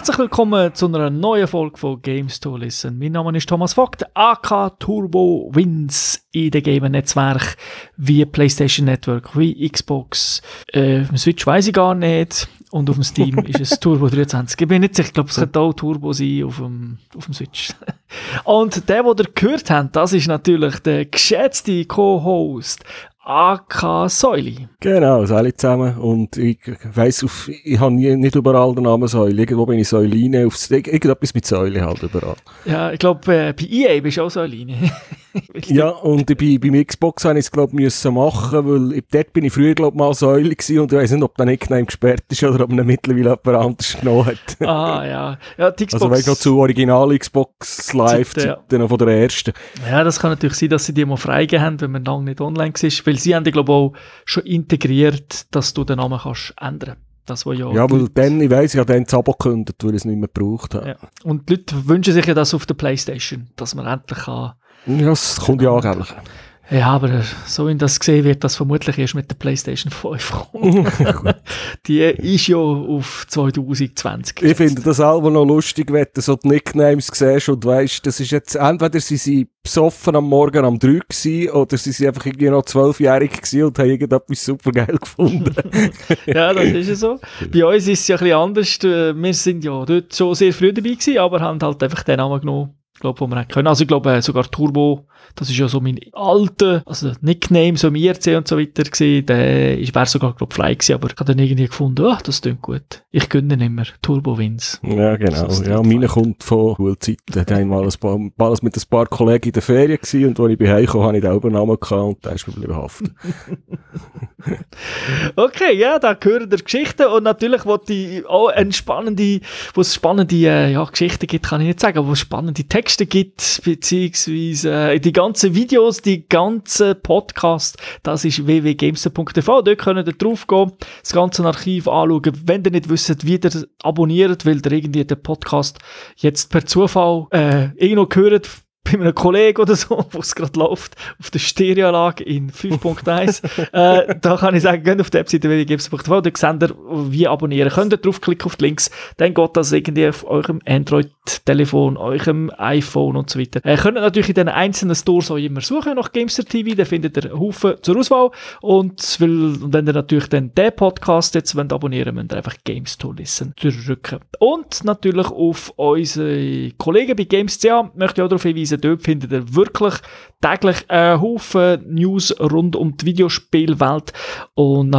Herzlich willkommen zu einer neuen Folge von Games to Listen. Mein Name ist Thomas Vogt, AK Turbo Wins in den Gamer-Netzwerk wie PlayStation Network, wie Xbox. Äh, auf dem Switch weiß ich gar nicht. Und auf dem Steam ist es Turbo 23. Ich bin nicht sicher, ich glaube, es könnte auch Turbo sein auf dem, auf dem Switch. Und der, den ihr gehört habt, das ist natürlich der geschätzte Co-Host AK Säuli. Genau, alle zusammen. Und ich weiss, auf, ich habe nicht überall den Namen Säule. Irgendwo bin ich Säuline, auf, irgendetwas mit Säule halt überall. Ja, ich glaube, äh, bei EA bist du auch Säuline. ja, und bei, beim Xbox habe ich es, glaube müssen machen, weil dort bin ich früher, glaube mal Säule gewesen und ich weiß nicht, ob der Nickname gesperrt ist oder ob man mittlerweile jemand anders genommen hat. ah, ja. ja die Xbox... Also weißt du noch zu Original Xbox Live, Zeit, ja. von der ersten. Ja, das kann natürlich sein, dass sie die mal freigegeben haben, wenn man lange nicht online ist, weil sie haben die, glaube ich, auch schon integriert, dass du den Namen kannst ändern das, ja, ja weil dann, ich weiss, ich habe dann das Abo gekündigt, weil ich es nicht mehr gebraucht habe. Ja. Und die Leute wünschen sich ja das auf der Playstation, dass man endlich kann das kommt ja angeblich. Ja, aber so wie das gesehen wird, das vermutlich erst mit der PlayStation 5 kommt. die ist ja auf 2020. Ich finde das auch noch lustig, wenn du so die Nicknames siehst und weißt, das ist jetzt, entweder sie sind besoffen am Morgen am 3 gewesen, oder sie sind einfach irgendwie noch zwölfjährig gewesen und haben irgendetwas super geil gefunden. ja, das ist ja so. Bei uns ist es ja ein bisschen anders. Wir sind ja dort schon sehr früh dabei gewesen, aber haben halt einfach den Namen genommen glaube, wo man können. Also ich glaube äh, sogar Turbo, das ist ja so mein alter, also Nickname, so im IRC und so weiter gewesen, der wäre sogar, glaube frei gewesen, aber ich habe dann irgendwie gefunden, ach, das klingt gut. Ich gönne nicht mehr Turbo Wins. Ja, genau. So ja, meine kommt von Schulzeiten. Da ein paar, mal mit ein paar Kollegen in der Ferien gewesen und als ich bei Hause kam, habe ich den Übernamen gehabt und der ist mir bleiben haften. okay, ja, da gehören der Geschichten und natürlich, wo die auch eine spannende, wo es spannende äh, ja, Geschichten gibt, kann ich nicht sagen, es spannende Texte gibt, beziehungsweise äh, die ganzen Videos, die ganzen Podcasts, das ist www.gamester.tv, dort könnt ihr drauf gehen, das ganze Archiv anschauen, wenn ihr nicht wisst, wie ihr abonniert, weil ihr irgendwie den Podcast jetzt per Zufall äh, irgendwo gehört, bei einem Kollegen oder so, wo es gerade läuft, auf der Stereoanlage in 5.1, äh, da kann ich sagen, geht auf die Webseite www.gips.tv, da seht ihr, wie abonnieren. Könnt ihr draufklicken auf die Links, dann geht das irgendwie auf eurem Android-Telefon, eurem iPhone und so weiter. Äh, könnt ihr natürlich in den einzelnen Stores auch immer suchen nach Gamester TV, da findet ihr Haufen zur Auswahl und weil, wenn ihr natürlich dann den Podcast jetzt wollt abonnieren müsst ihr einfach Games to Listen drücken. Und natürlich auf unsere Kollegen bei Games.ca möchte ich auch darauf hinweisen, Dort findet ihr wirklich täglich einen Haufen News rund um die Videospielwelt und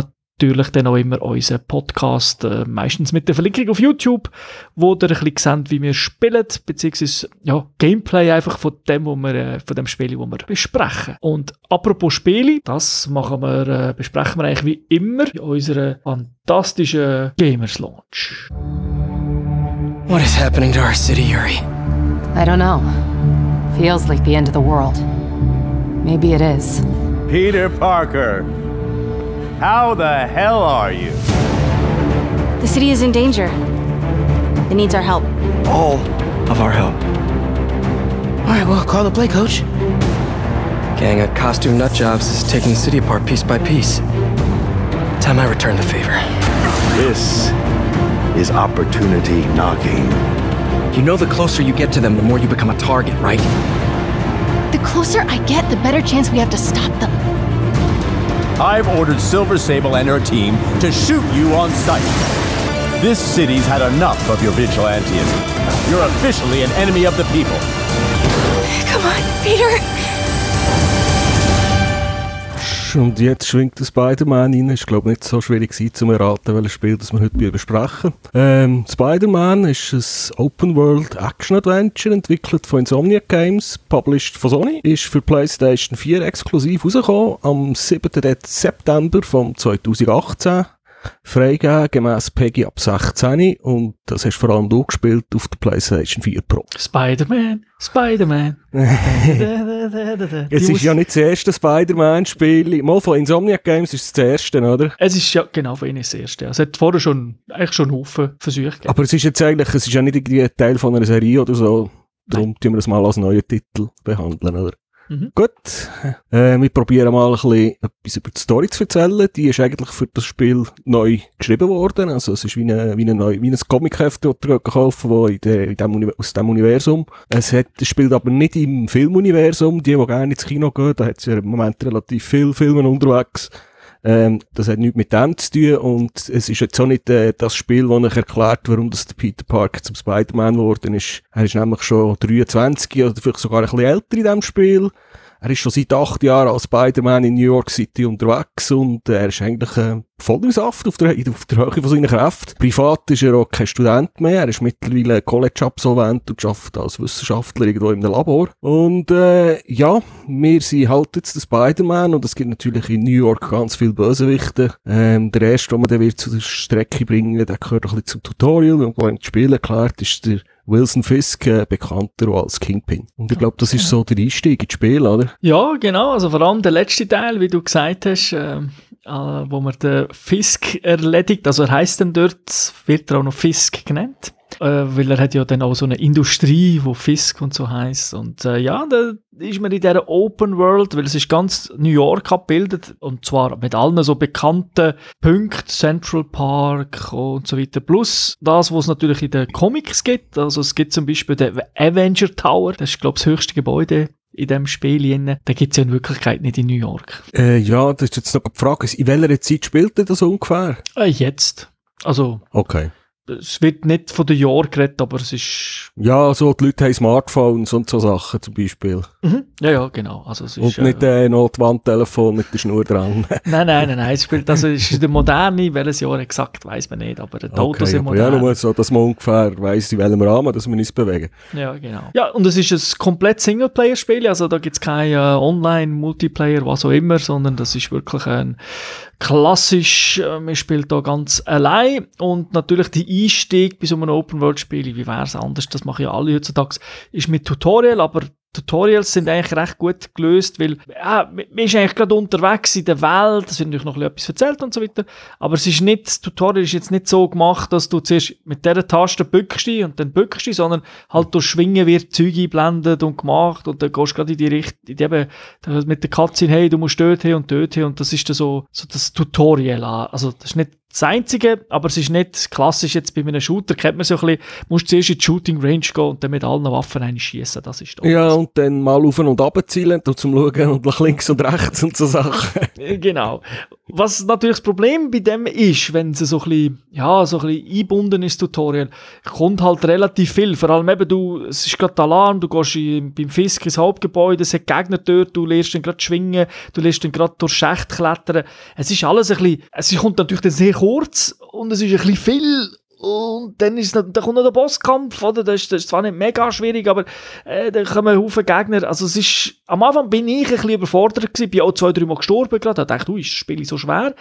natürlich dann auch immer unseren Podcast, äh, meistens mit der Verlinkung auf YouTube, wo ihr ein bisschen seht, wie wir spielen, beziehungsweise ja, Gameplay einfach von dem, wo wir, äh, von dem Spiel, wo wir besprechen. Und apropos Spiele, das machen wir, äh, besprechen wir eigentlich wie immer in unserer fantastischen Gamers Launch. What is happening to our city, Yuri? I don't know. Feels like the end of the world. Maybe it is. Peter Parker, how the hell are you? The city is in danger. It needs our help. All of our help. All right, well, call the play, coach. Gang of costume nutjobs is taking the city apart piece by piece. Time I return the favor. This is opportunity knocking. You know the closer you get to them, the more you become a target, right? The closer I get, the better chance we have to stop them. I've ordered Silver Sable and her team to shoot you on sight. This city's had enough of your vigilanteism. You're officially an enemy of the people. Come on, Peter. Und jetzt schwingt der Spider-Man rein. Ist, glaube ich, nicht so schwierig gewesen, zu erraten, welches Spiel das wir heute besprechen. Ähm, Spider-Man ist ein Open-World-Action-Adventure, entwickelt von Insomniac Games, published von Sony, ist für PlayStation 4 exklusiv rausgekommen, am 7. September von 2018 freigegeben, gemäss Peggy ab 16 und das hast vor allem du gespielt auf der PlayStation 4 Pro. Spider-Man, Spider-Man. es ist ja nicht das erste Spider-Man-Spiel, mal von Insomniac Games ist es das erste, oder? Es ist ja genau von ihnen das erste. Es hat vorher schon, eigentlich schon einen Haufen Versuche gegeben. Aber es ist jetzt eigentlich, es ist ja nicht irgendwie ein Teil von einer Serie oder so. Darum Nein. tun wir das mal als neuen Titel behandeln, oder? Mhm. Gut, äh, wir probieren mal ein bisschen etwas über die Story zu erzählen. Die ist eigentlich für das Spiel neu geschrieben worden. Also es ist wie, eine, wie, eine neu, wie ein Comicheft, das ihr kaufen wo in der, in dem, aus dem Universum. Es, hat, es spielt aber nicht im Filmuniversum. Die, die gerne ins Kino gehen, da hat es ja im Moment relativ viele Filme unterwegs. Ähm, das hat nichts mit dem zu tun und es ist jetzt auch nicht äh, das Spiel, das euch erklärt, warum das der Peter Parker zum Spider-Man geworden ist. Er ist nämlich schon 23 oder vielleicht sogar ein bisschen älter in diesem Spiel. Er ist schon seit acht Jahren als Spider-Man in New York City unterwegs und er ist eigentlich äh, voll im Saft auf der, auf der Höhe von seiner Kräfte. Privat ist er auch kein Student mehr. Er ist mittlerweile College-Absolvent und arbeitet als Wissenschaftler irgendwo einem Labor. Und äh, ja, wir sind halt jetzt der Spider-Man und es gibt natürlich in New York ganz viele Bösewichte. Ähm, der erste, den man dann wird zu der Strecke bringen, der gehört ein bisschen zum Tutorial, und wo ihm das Spiel erklärt, ist der Wilson Fisk, äh, bekannter als Kingpin. Und ich glaube, das ist so der Einstieg ins Spiel, oder? Ja, genau. Also vor allem der letzte Teil, wie du gesagt hast, äh, äh, wo man den Fisk erledigt. Also er heißt dann dort, wird er auch noch Fisk genannt. Äh, weil er hat ja dann auch so eine Industrie, wo Fisk und so heißt. Und äh, ja, da ist man in dieser Open World, weil es ist ganz New York abgebildet und zwar mit allen so bekannten Punkten, Central Park und so weiter. Plus das, was es natürlich in den Comics gibt. Also es gibt zum Beispiel den Avenger Tower, das ist glaube ich das höchste Gebäude in dem Spiel. drin. Den gibt es ja in Wirklichkeit nicht in New York. Äh, ja, das ist jetzt noch die Frage, in welcher Zeit spielt ihr das ungefähr? Äh, jetzt. Also Okay. Es wird nicht von den Jahren geredet, aber es ist... Ja, so, die Leute haben Smartphones und so Sachen zum Beispiel. Mhm. Ja, ja, genau. Also es ist, Und nicht äh, noch die Wandtelefon mit der Schnur dran. Nein, nein, nein, nein. Es spielt, also es ist der moderne, welches Jahr exakt, weiß man nicht, aber die Autos sind aber ja, modern. nur so, dass man ungefähr weiss, in welchem Rahmen dass wir uns bewegen. Ja, genau. Ja, und es ist ein komplett Singleplayer-Spiel, also da gibt es kein äh, Online-Multiplayer, was auch immer, sondern das ist wirklich ein klassisch, äh, man spielt da ganz allein. Und natürlich der Einstieg bei so einem Open-World-Spiel, wie wäre es anders, das machen ja alle heutzutage, ist mit Tutorial, aber Tutorials sind eigentlich recht gut gelöst, weil ja, man ist eigentlich gerade unterwegs in der Welt, es wird natürlich noch etwas erzählt und so weiter, aber es ist nicht, das Tutorial ist jetzt nicht so gemacht, dass du zuerst mit dieser Taste bückst und dann bückst dich, sondern halt durch Schwingen wird Zeug eingeblendet und gemacht und dann gehst du gerade in die Richtung, in die eben, mit der Katze hey, du musst dort hin und dort hin und das ist dann so, so das Tutorial, also das ist nicht das Einzige, aber es ist nicht klassisch jetzt bei einem Shooter, kennt man so ein bisschen, musst zuerst in die Shooting Range gehen und dann mit allen Waffen einschießen, das ist doch Ja, und dann mal auf und ab zielen und zum Schauen und nach links und rechts und so Sachen. Genau. Was natürlich das Problem bei dem ist, wenn es so ein bisschen, ja, so ein bisschen eingebunden ist, Tutorial, kommt halt relativ viel. Vor allem eben, du, es ist gerade Alarm, du gehst in, beim Fisk ins Hauptgebäude, es hat Gegner dort, du lernst dann gerade schwingen, du lernst dann gerade durch Schächte klettern. Es ist alles ein bisschen, es kommt natürlich dann sehr kurz und es ist ein bisschen viel und dann, ist, noch- dann kommt noch der Bosskampf, oder? Das ist, das ist zwar nicht mega schwierig, aber äh, dann kommen Haufen Gegner. Also es ist, am Anfang bin ich ein bisschen überfordert gewesen, bin auch zwei, drei Mal gestorben gerade. Dachte, ui, ist das Spiel so schwer?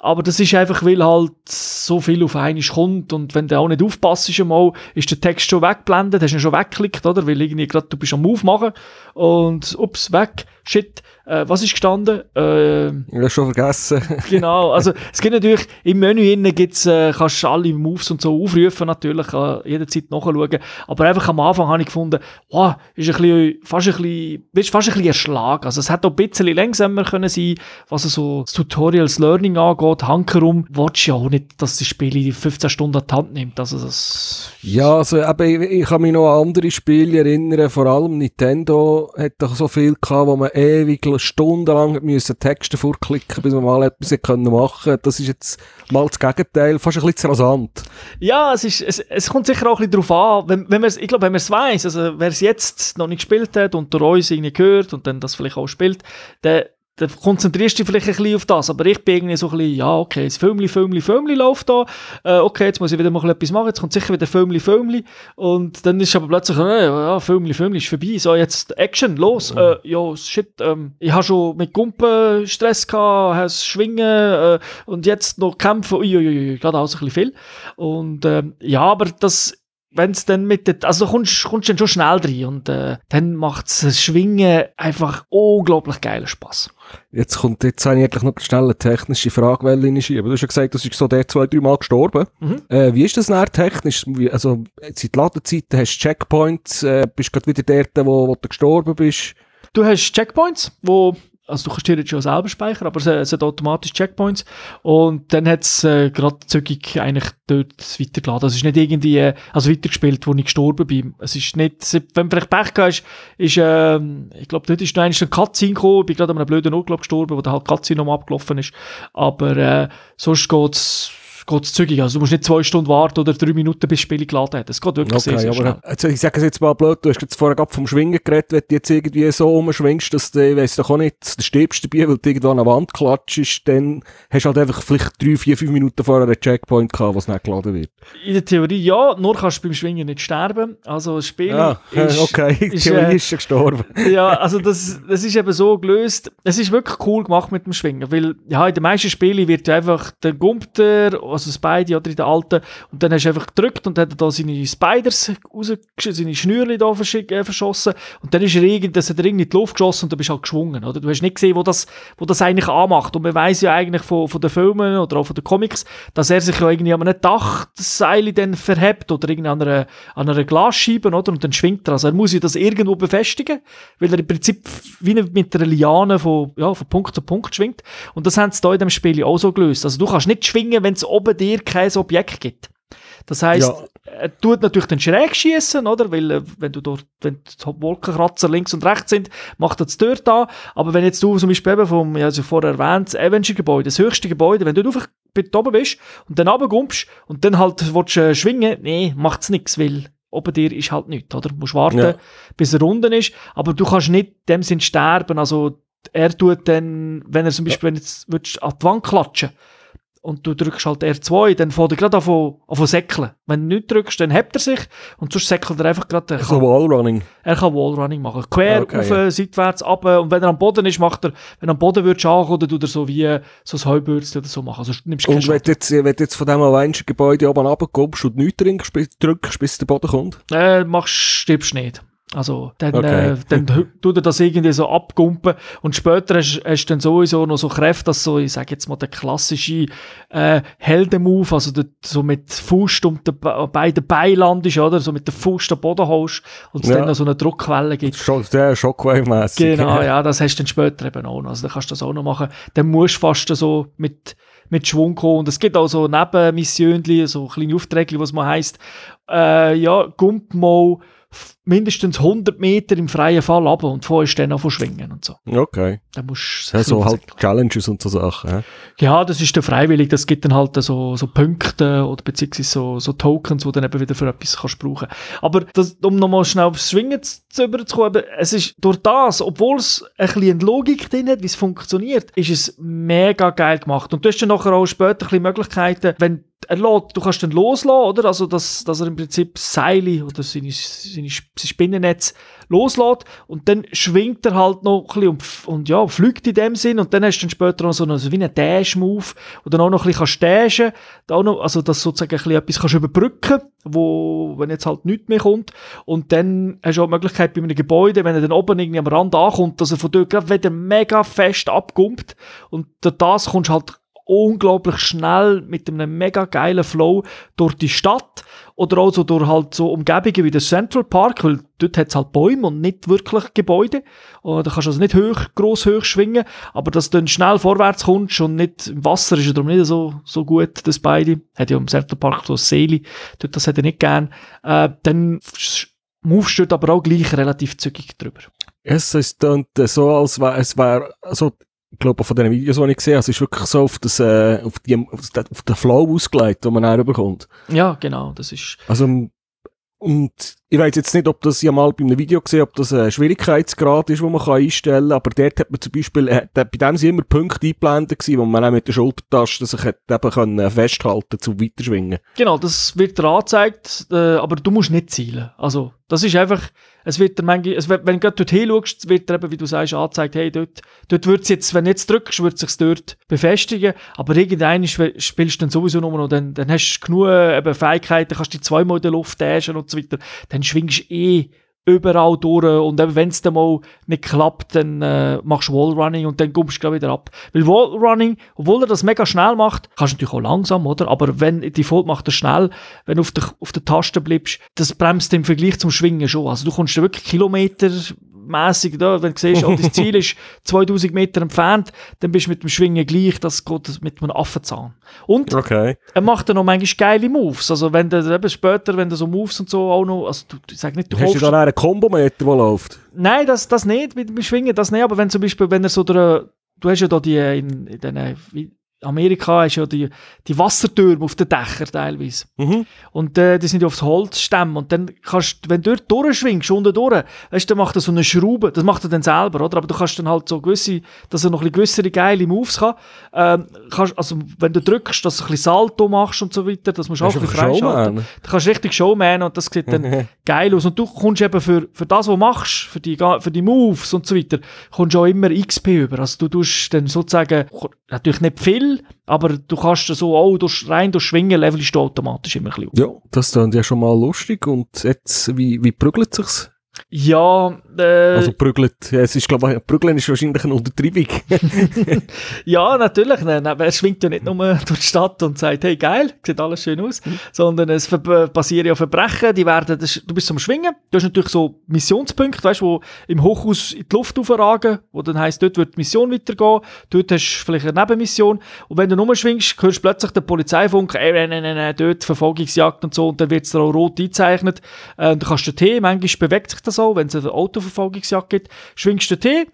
Aber das ist einfach, weil halt so viel auf einmal kommt und wenn du auch nicht aufpasst einmal, ist der Text schon weggeblendet, hast ihn schon weggeklickt, oder? Weil irgendwie gerade, du bist am Move machen und ups, weg, shit. Äh, was ist gestanden? Äh, Ja, schon vergessen. genau, also es gibt natürlich, im Menü innen gibt's, äh, kannst du alle Moves und so aufrufen natürlich, äh, jederzeit nachschauen, aber einfach am Anfang habe ich gefunden, wow, ist ein bisschen, fast ein bisschen, bist fast ein bisschen erschlagen, also es hätte auch ein bisschen langsamer können sein, was so das Tutorials Learning angeht, hankerum, willst du ja auch nicht, dass das Spiel in 15 Stunden an die Hand nimmt, also das... Ja, also eben, ich, ich kann mich noch an andere Spiele erinnern, vor allem Nintendo hat doch so viel gehabt, wo man ewig stundenlang müssen Texte vorklicken, bis man mal etwas können machen. Das ist jetzt mal das Gegenteil, fast ein bisschen rasant. Ja, es, ist, es, es kommt sicher auch ein bisschen darauf an, wenn, wenn man's, ich glaube, wenn man es weiss, also wer es jetzt noch nicht gespielt hat und durch uns irgendwie gehört und dann das vielleicht auch spielt, der, dann konzentrierst du dich vielleicht ein bisschen auf das, aber ich bin irgendwie so ein bisschen, ja, okay, das Filmli, Filmli, Filmli läuft da, äh, okay, jetzt muss ich wieder mal etwas machen, jetzt kommt sicher wieder Filmli, Filmli. Und dann ist aber plötzlich, äh, ja, Filmli, Filmli ist vorbei, so, jetzt Action, los, äh, ja, shit, ähm, ich habe schon mit Gumpen Stress gehabt, habe Schwingen äh, und jetzt noch kämpfen, uiuiui, gerade alles ein bisschen viel. Und ähm, ja, aber das wenn es dann mit der, also du kommst, kommst dann schon schnell rein und äh, dann macht das Schwingen einfach unglaublich geilen Spaß. Jetzt kommt, jetzt habe ich eigentlich noch schnell eine technische Frage reinschieben. Du hast ja gesagt, du bist so der zwei, drei Mal gestorben. Mhm. Äh, wie ist das nachher technisch? Also, seit Ladezeiten hast du Checkpoints, äh, bist gerade wieder dort, wo, wo du gestorben bist. du hast Checkpoints, wo also du kannst theoretisch auch selber speichern, aber es, es hat automatisch Checkpoints und dann hat es äh, gerade zügig eigentlich dort weitergeladen. Also es ist nicht irgendwie, äh, also weitergespielt, wo ich gestorben bin. Es ist nicht, wenn vielleicht Pech hast, ist, äh, ich glaube, dort ist noch einmal ein Cutscene gekommen, ich bin gerade an einem blöden Ort glaub, gestorben, wo der halt Cutscene nochmal abgelaufen ist, aber äh, sonst geht's geht es. Also du musst nicht zwei Stunden warten oder drei Minuten, bis das Spiel geladen hat. Es geht wirklich Okay, sehr, sehr schnell. aber also ich sage es jetzt mal blöd, du hast jetzt vorher gerade vom Schwingen geredet, wenn du jetzt irgendwie so umschwingst, dass du, ich weiss doch auch nicht, du stirbst dabei, weil du irgendwo an eine Wand klatschst, dann hast du halt einfach vielleicht drei, vier, fünf Minuten vorher einen Checkpoint gehabt, was nicht geladen wird. In der Theorie ja, nur kannst du beim Schwingen nicht sterben. Also das Spiel Ja, ist, okay, die ist, Theorie äh, ist schon gestorben. ja, also das, das ist eben so gelöst. Es ist wirklich cool gemacht mit dem Schwingen, weil ja, in den meisten Spielen wird einfach der Gumpter, also beide oder in der alten, und dann hast du einfach gedrückt und hat er da seine Spiders seine Schnürli da äh, verschossen und dann ist er irgend, das hat er irgendwie in die Luft geschossen und du bist halt geschwungen, oder? Du hast nicht gesehen, wo das, wo das eigentlich anmacht und man weiß ja eigentlich von, von den Filmen oder auch von den Comics, dass er sich ja irgendwie an einem Dach das Seil dann verhebt oder irgendwie an einer, an einer Glasscheibe, oder? Und dann schwingt er. Also er muss ja das irgendwo befestigen, weil er im Prinzip wie mit einer Liane von, ja, von Punkt zu Punkt schwingt. Und das haben sie da in dem Spiel auch so gelöst. Also du kannst nicht schwingen, wenn es oben dir kein Objekt gibt. Das heisst, Ja. er tut natürlich den schräg schießen, oder? Weil, äh, wenn du dort, wenn die Wolkenkratzer links und rechts sind, macht er es dort an. Aber wenn jetzt du zum Beispiel eben vom, ja, also vorher erwähnt, das Avenger-Gebäude, das höchste Gebäude, wenn du einfach oben bist und dann runterkommst und dann halt willst, äh, schwingen, nee, macht's nix, weil oben dir ist halt nichts, oder? Du musst warten, Ja. bis er unten ist, aber du kannst nicht in dem Sinn sterben, also er tut dann, wenn er zum Beispiel, wenn jetzt würdest an die Wand klatschen und du drückst halt R2, dann fängt er gerade an an von säckeln. Wenn du nicht drückst, dann hebt er sich und sonst säckelt er einfach gerade. Er kann, Wallrunning. er kann Wallrunning machen. Quer, Okay, rauf, ja. seitwärts, ab und wenn er am Boden ist, macht er, wenn er am Boden würdest ankommen, dann tut er so wie so ein Heubürzchen oder so machen. Also nimmst Und wenn du jetzt, wenn du jetzt von dem Avenger-Gebäude oben runterkommst und nichts drückst, bis der Boden kommt. äh, machst, stirbst nicht. Also, dann, Okay. äh, dann tut er das irgendwie so abgumpen und später hast du dann sowieso noch so Kräfte, dass so, ich sage jetzt mal, der klassische äh, Heldenmove, also der, so mit Fuß um die Be beiden Beinen landest, oder? So mit der Fuß den Boden holst und es Ja. dann noch so eine Druckwelle gibt. Schon sehr Shockwave-mässig. Genau, ja, das hast du dann später eben auch noch. Also, dann kannst du das auch noch machen. Dann musst du fast so mit, mit Schwung kommen. Und es gibt auch so Nebenmissionen, so kleine Aufträge, was man heisst, äh, ja, gump mal mindestens 100 Meter im freien Fall ab und vorher ist dann auch schwingen und so. Okay. Dann musst Ja, du so halt Challenges und so Sachen. Ja. ja, das ist dann freiwillig. Das gibt dann halt so, so Punkte oder beziehungsweise so, so Tokens, die du dann eben wieder für etwas kannst brauchen. Aber das, um nochmal schnell aufs Schwingen zu, zu überzukommen, es ist durch das, obwohl es ein bisschen eine Logik drin hat, wie es funktioniert, ist es mega geil gemacht. Und du hast dann nachher auch später ein bisschen Möglichkeiten, wenn er lässt, du kannst dann loslassen, oder? Also, dass, dass er im Prinzip Seile oder seine, seine, sein Spinnennetz loslässt und dann schwingt er halt noch ein bisschen und, und ja, fliegt in dem Sinn und dann hast du dann später noch so einen, so wie einen Dash-Move, wo dann auch noch ein bisschen kannst dashen, da noch, also dass sozusagen ein bisschen etwas kannst überbrücken, wo, wenn jetzt halt nichts mehr kommt und dann hast du auch die Möglichkeit bei einem Gebäude, wenn er dann oben irgendwie am Rand ankommt, dass er von dort gerade wieder mega fest abgumpt und durch das kommst du halt unglaublich schnell mit einem mega geilen Flow durch die Stadt oder auch so durch halt so Umgebungen wie der Central Park, weil dort hat es halt Bäume und nicht wirklich Gebäude. Und da kannst du also nicht hoch, gross hoch schwingen, aber dass du dann schnell vorwärts kommst und nicht im Wasser ist ja darum nicht so, so gut, das beide. Hat ja im Central Park so ein Seele, dort das hätte ich nicht gern. Äh, dann movest du aber auch gleich relativ zügig drüber. Es ist dann so, als wäre es wär, also, ich glaube, von den Videos, die ich gesehen habe, es ist wirklich so auf, das, äh, auf, die, auf, den, auf den Flow ausgelegt, den man dann bekommt. Ja, genau, das ist, Also, und ich weiß jetzt nicht, ob das ja mal bei einem Video gesehen, ob das ein Schwierigkeitsgrad ist, den man kann einstellen kann, aber dort hat man zum Beispiel, äh, bei dem sind immer Punkte eingeblendet gewesen, wo man auch mit der Schultertaste sich hat eben können festhalten zum Weiterschwingen. Genau, das wird dir angezeigt, äh, aber du musst nicht zielen. Also, das ist einfach, es wird dir manchmal, es wenn du dort hinschaust, wird dir eben, wie du sagst, angezeigt, hey, dort, dort wird's jetzt, wenn du jetzt drückst, wird sich's dort befestigen, aber irgendein spielst du dann sowieso nur noch, dann, dann hast du genug äh, eben Fähigkeiten, kannst dich zweimal in der Luft dashen und so weiter, dann schwingst du eh überall durch und wenn es dann mal nicht klappt, dann äh, machst du Wallrunning und dann kommst du wieder ab. Weil Wallrunning, obwohl er das mega schnell macht, kannst du natürlich auch langsam, oder? Aber wenn, Default macht er schnell, wenn du auf der, auf der Taste bleibst, das bremst im Vergleich zum Schwingen schon. Also du kommst wirklich Kilometer mässig, da, wenn du siehst, oh, das Ziel ist 2000 Meter entfernt, dann bist du mit dem Schwingen gleich, das geht mit einem Affenzahn. Und Okay. er macht dann noch manchmal geile Moves. Also wenn du eben später, wenn du so Moves und so auch noch, also du, ich sag nicht, du Hast du kaufst- da einen Kombometer, der läuft? Nein, das, das nicht mit dem Schwingen, das nicht. Aber wenn zum Beispiel, wenn er so der, du hast ja da die, in, in den, wie Amerika hast ja die, die Wassertürme auf den Dächern teilweise. Mhm. Und äh, die sind ja aufs Holzstämme. Und dann kannst wenn du dort durchschwingst, unten durch, weißt, dann macht er so eine Schraube. Das macht er dann selber, oder? Aber du kannst dann halt so gewisse, dass er noch ein bisschen grössere, geile Moves kann. Ähm, kannst, also, wenn du drückst, dass du ein bisschen Salto machst und so weiter, das musst du auch ein ist bisschen freischalten. Du kannst richtig Showman und das sieht dann geil aus. Und du kommst eben für, für das, was du machst, für die, für die Moves und so weiter, kommst du auch immer XP über. Also du tust dann sozusagen, natürlich nicht viel, aber du kannst so auch durch, rein durch Schwingen levelst du automatisch immer ein bisschen. Ja, das klingt ja schon mal lustig. Und jetzt, wie, wie prügelt sich's? Ja, äh, Also prügelt, es ist, glaube ich, prügeln ist wahrscheinlich eine Untertreibung. ja, natürlich. Nein, nein, er schwingt ja nicht nur durch die Stadt und sagt, hey, geil, sieht alles schön aus, sondern es passieren ja Verbrechen, die werden, das, du bist am Schwingen, du hast natürlich so Missionspunkte, weißt du, im Hochhaus in die Luft aufragen, wo dann heisst, dort wird die Mission weitergehen, dort hast du vielleicht eine Nebenmission und wenn du nur schwingst, hörst du plötzlich den Polizeifunk, ey, nein, nein, nein, dort Verfolgungsjagd und so und dann wird es auch rot eingezeichnet. Äh, und du kannst den T, manchmal bewegt sich das auch, wenn es eine Autoverfolgungsjagd gibt, schwingst den T,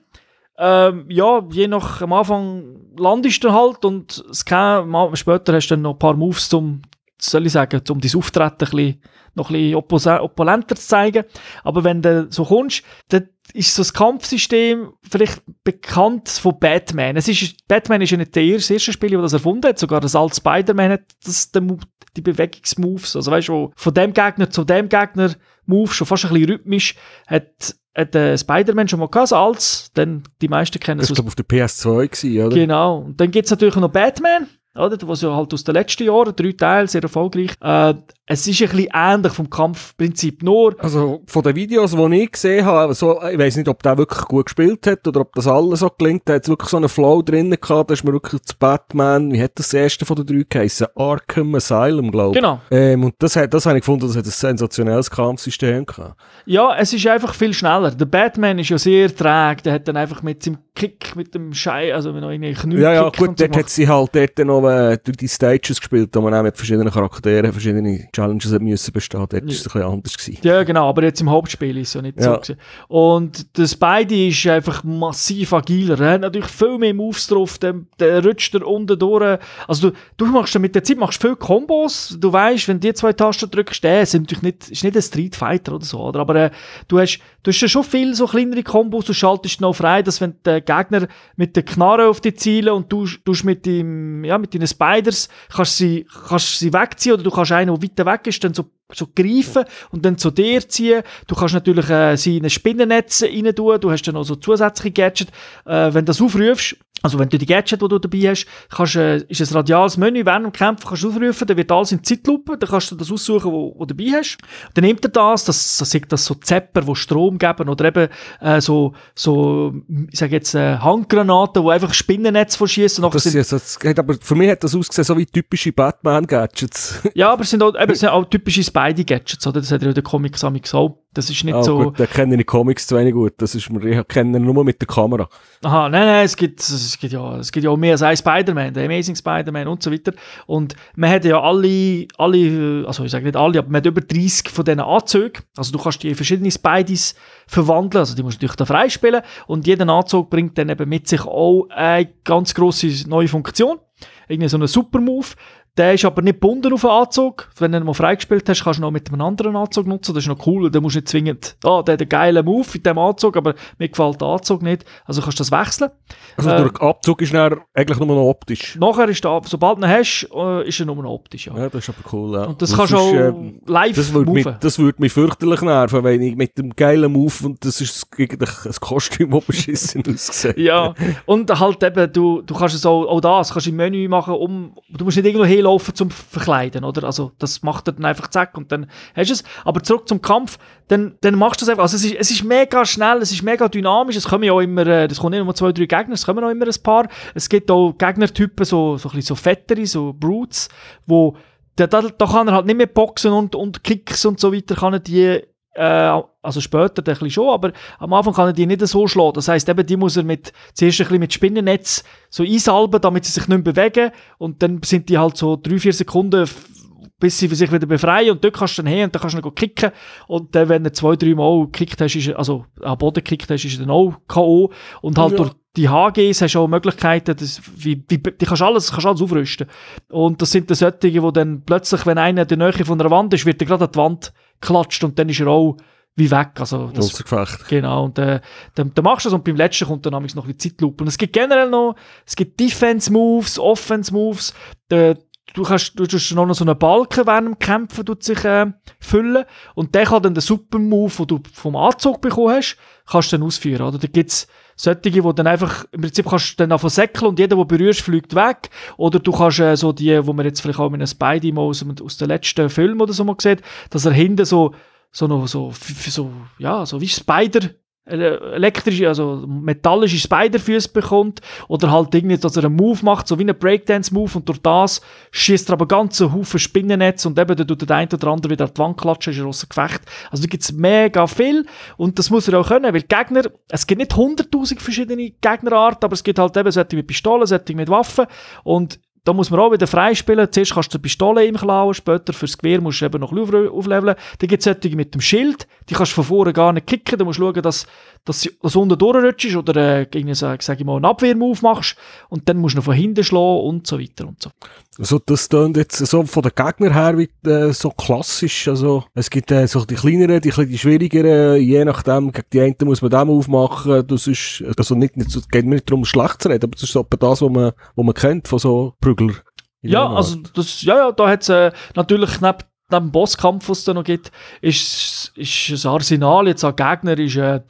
ähm, ja, je nach, am Anfang landest du halt und es kann, später hast du dann noch ein paar Moves zum, soll ich sagen, um dein Auftreten ein bisschen, noch ein bisschen opulenter zu zeigen. Aber wenn du so kommst, dann ist so das Kampfsystem vielleicht bekannt von Batman. Es ist, Batman ist ja nicht der erste, das erste Spiel, das das erfunden hat. Sogar das alte Spider-Man hat das, die Bewegungsmoves. Also weißt du, von dem Gegner zu dem Gegner Move, schon fast ein bisschen rhythmisch, hat, hat äh, Spider-Man schon mal gehabt, so als, denn die meisten kennen Das es war, aus glaube auf der PS2, gewesen, oder? Genau. Und dann gibt es natürlich noch Batman, oder? Was ja halt aus den letzten Jahren, drei Teile, sehr erfolgreich. Äh, es ist ein bisschen ähnlich vom Kampfprinzip. Nur, Also von den Videos, die ich gesehen habe, so, ich weiß nicht, ob der wirklich gut gespielt hat oder ob das alles so gelingt, da hat wirklich so einen Flow drin gehabt, da ist mir wirklich das Batman, wie hat das erste von den drei geheißen? Arkham Asylum, glaube ich. genau. Ähm, und das, hat, das habe ich gefunden, das hat ein sensationelles Kampfsystem gehabt. Ja, es ist einfach viel schneller. Der Batman ist ja sehr träge. Der hat dann einfach mit seinem Kick, mit dem Schei, also wenn er irgendwie Knie Ja, ja, gut, und so dort hat sie halt dort noch äh, durch die Stages gespielt, wo man auch mit verschiedenen Charakteren verschiedene Challenges hat müssen bestehen. Dort war es ein bisschen anders gewesen. Ja, genau, aber jetzt im Hauptspiel ist es ja nicht so Ja. gewesen. Und der Spidey ist einfach massiv agiler. Er hat natürlich viel mehr Moves drauf, der, der rutscht er unten durch. Also du, du machst dann mit der Zeit machst viel Kombos. Du weißt, wenn du die zwei Tasten drückst, der sind natürlich nicht, ist nicht ein Street Fighter oder so, oder? aber äh, du hast, du hast ja schon viel so kleinere Kombos, du schaltest noch frei, dass wenn der Gegner mit der Knarre auf die zielen und du, du mit dem, ja, mit deinen Spiders kannst sie, kannst sie wegziehen oder du kannst einen, der weiter weg ist, dann so so greifen und dann zu dir ziehen. Du kannst natürlich äh, sie in ein Spinnennetz rein tun. Du hast dann noch so zusätzliche Gadgets. Äh, wenn du das aufrufst, also wenn du die Gadget, die du dabei hast, kannst, äh, ist ein radiales Menü, während dem Kämpfen kannst du aufrufen, dann wird alles in Zeitlupe, dann kannst du das aussuchen, wo, wo du dabei hast. Dann nimmt er das, das, das sind das so Zepper, die Strom geben oder eben äh, so, so, ich sage jetzt, äh, Handgranaten, die einfach Spinnennetz verschießen. Das, ist, das, hat aber für mich hat das ausgesehen so wie typische Batman-Gadgets. Ja, aber es sind auch, eben, sind auch typische Spidey-Gadgets, oder? Das hat ja in den Comics auch. Das ist nicht Ah, so... gut, da kenne ich die Comics zu wenig gut. Das ist ich kenne ihn nur mit der Kamera. Aha, nein, nein, es gibt, es gibt ja, es gibt ja auch mehr als ein Spider-Man, der Amazing Spider-Man und so weiter. Und man hat ja alle, alle, also ich sage nicht alle, aber man hat über 30 von diesen Anzügen. Also du kannst die in verschiedene Spideys verwandeln, also die musst du natürlich da freispielen. Und jeder Anzug bringt dann eben mit sich auch eine ganz grosse neue Funktion. Irgendwie so einen Super-Move. Der ist aber nicht gebunden auf den Anzug. Wenn du ihn mal freigespielt hast, kannst du ihn auch mit einem anderen Anzug nutzen. Das ist noch cool. Da musst du nicht zwingend, ah, der hat einen geilen Move in diesem Anzug, aber mir gefällt der Anzug nicht. Also kannst du das wechseln. Also Äh, der Abzug ist dann eigentlich nur noch optisch. Nachher ist der, sobald du ihn hast, äh, ist er nur noch optisch. Ja. Ja, das ist aber cool. Ja. Und das Und kannst du auch äh, live Das würde mich, das würde mich fürchterlich nerven, wenn ich mit dem geilen Move, und das ist eigentlich ein Kostüm, das beschissen aussieht. Ja, und halt eben, du, du kannst es auch, auch das, kannst du im Menü machen, um, du musst nicht irgendwo hinlaufen zum Verkleiden, oder? Also, das macht er dann einfach zack und dann hast du es. Aber zurück zum Kampf, dann, dann machst du es einfach. Also, es ist, es ist mega schnell, es ist mega dynamisch, es kommen ja auch immer, äh, das kommen nicht nur zwei, drei Gegner, es kommen auch immer ein paar. Es gibt auch Gegnertypen, so, so ein bisschen so fettere, so Brutes, wo, da, da, da kann er halt nicht mehr boxen und, und Kicks und so weiter, kann er die Äh, also später dann ein bisschen schon, aber am Anfang kann er die nicht so schlagen. Das heisst, eben, die muss er mit, zuerst ein bisschen mit Spinnennetz so einsalben, damit sie sich nicht mehr bewegen. Und dann sind die halt so drei, vier Sekunden, bis sie sich wieder befreien. Und dort kannst du dann her und dann kannst du dann kicken. Und dann, wenn du zwei, drei Mal gekickt hast, ist er, also am Boden gekickt hast, ist er dann auch K.O. Und halt Ja. durch die HGs hast du auch Möglichkeiten, das, wie, wie, die kannst alles, kannst alles aufrüsten. Und das sind dann solche, die dann plötzlich, wenn einer in der Nähe von einer Wand ist, wird er gerade an die Wand klatscht und dann ist er auch wie weg. Also das. Genau, und äh, dann, dann machst du das und beim letzten kommt dann noch wie Zeitlupe. Und es gibt generell noch, es gibt Defense-Moves, Offense-Moves, äh, du kannst, du tust noch so einen Balken während dem Kämpfen tut sich, äh, füllen und der kann dann den Super-Move, den du vom Anzug bekommen hast, kannst du dann ausführen, oder? Da gibt's solche, wo dann einfach, im Prinzip kannst du dann einfach säckeln und jeder, der berührst, fliegt weg. Oder du kannst äh, so die, wo man jetzt vielleicht auch mit einem Spidey aus, dem- aus dem letzten Film oder so mal sieht, dass er hinten so, so noch so, so, ja, so wie Spider, elektrische, also metallische Spiderfüße bekommt oder halt irgendwie, dass er einen Move macht, so wie einen Breakdance-Move und durch das schießt er aber ganzen Haufen Spinnennetz und eben dann tut der eine oder andere wieder an die Wand klatschen, ist ein grosses Gefecht. Also da gibt es mega viel und das muss er auch können, weil Gegner, es gibt nicht hunderttausend verschiedene Gegnerarten, aber es gibt halt eben solche mit Pistolen, solche mit Waffen und da muss man auch wieder freispielen. Zuerst kannst du die Pistole ihm klauen, später fürs Gewehr musst du eben noch ein bisschen auf- aufleveln. Dann gibt es solche mit dem Schild, die kannst du von vorne gar nicht kicken. Da musst du schauen, dass, dass sie dass unten durchrutschst oder äh, sag, sag ich mal, einen Abwehrmove machst und dann musst du noch von hinten schlagen und so weiter und so. Also das tönt jetzt so von den Gegnern her wie äh, so klassisch. Also es gibt äh, so die kleineren, die, die schwierigeren, je nachdem, gegen die einen muss man dem aufmachen. Das ist, also nicht, nicht, es geht mir nicht darum, schlecht zu reden, aber das ist so das, was man, was man kennt von so Prügler. Ja, also das, ja, ja, da hat es äh, natürlich neben, dem Bosskampf, was es da noch gibt, ist, ist das Arsenal jetzt an Gegner ist, äh,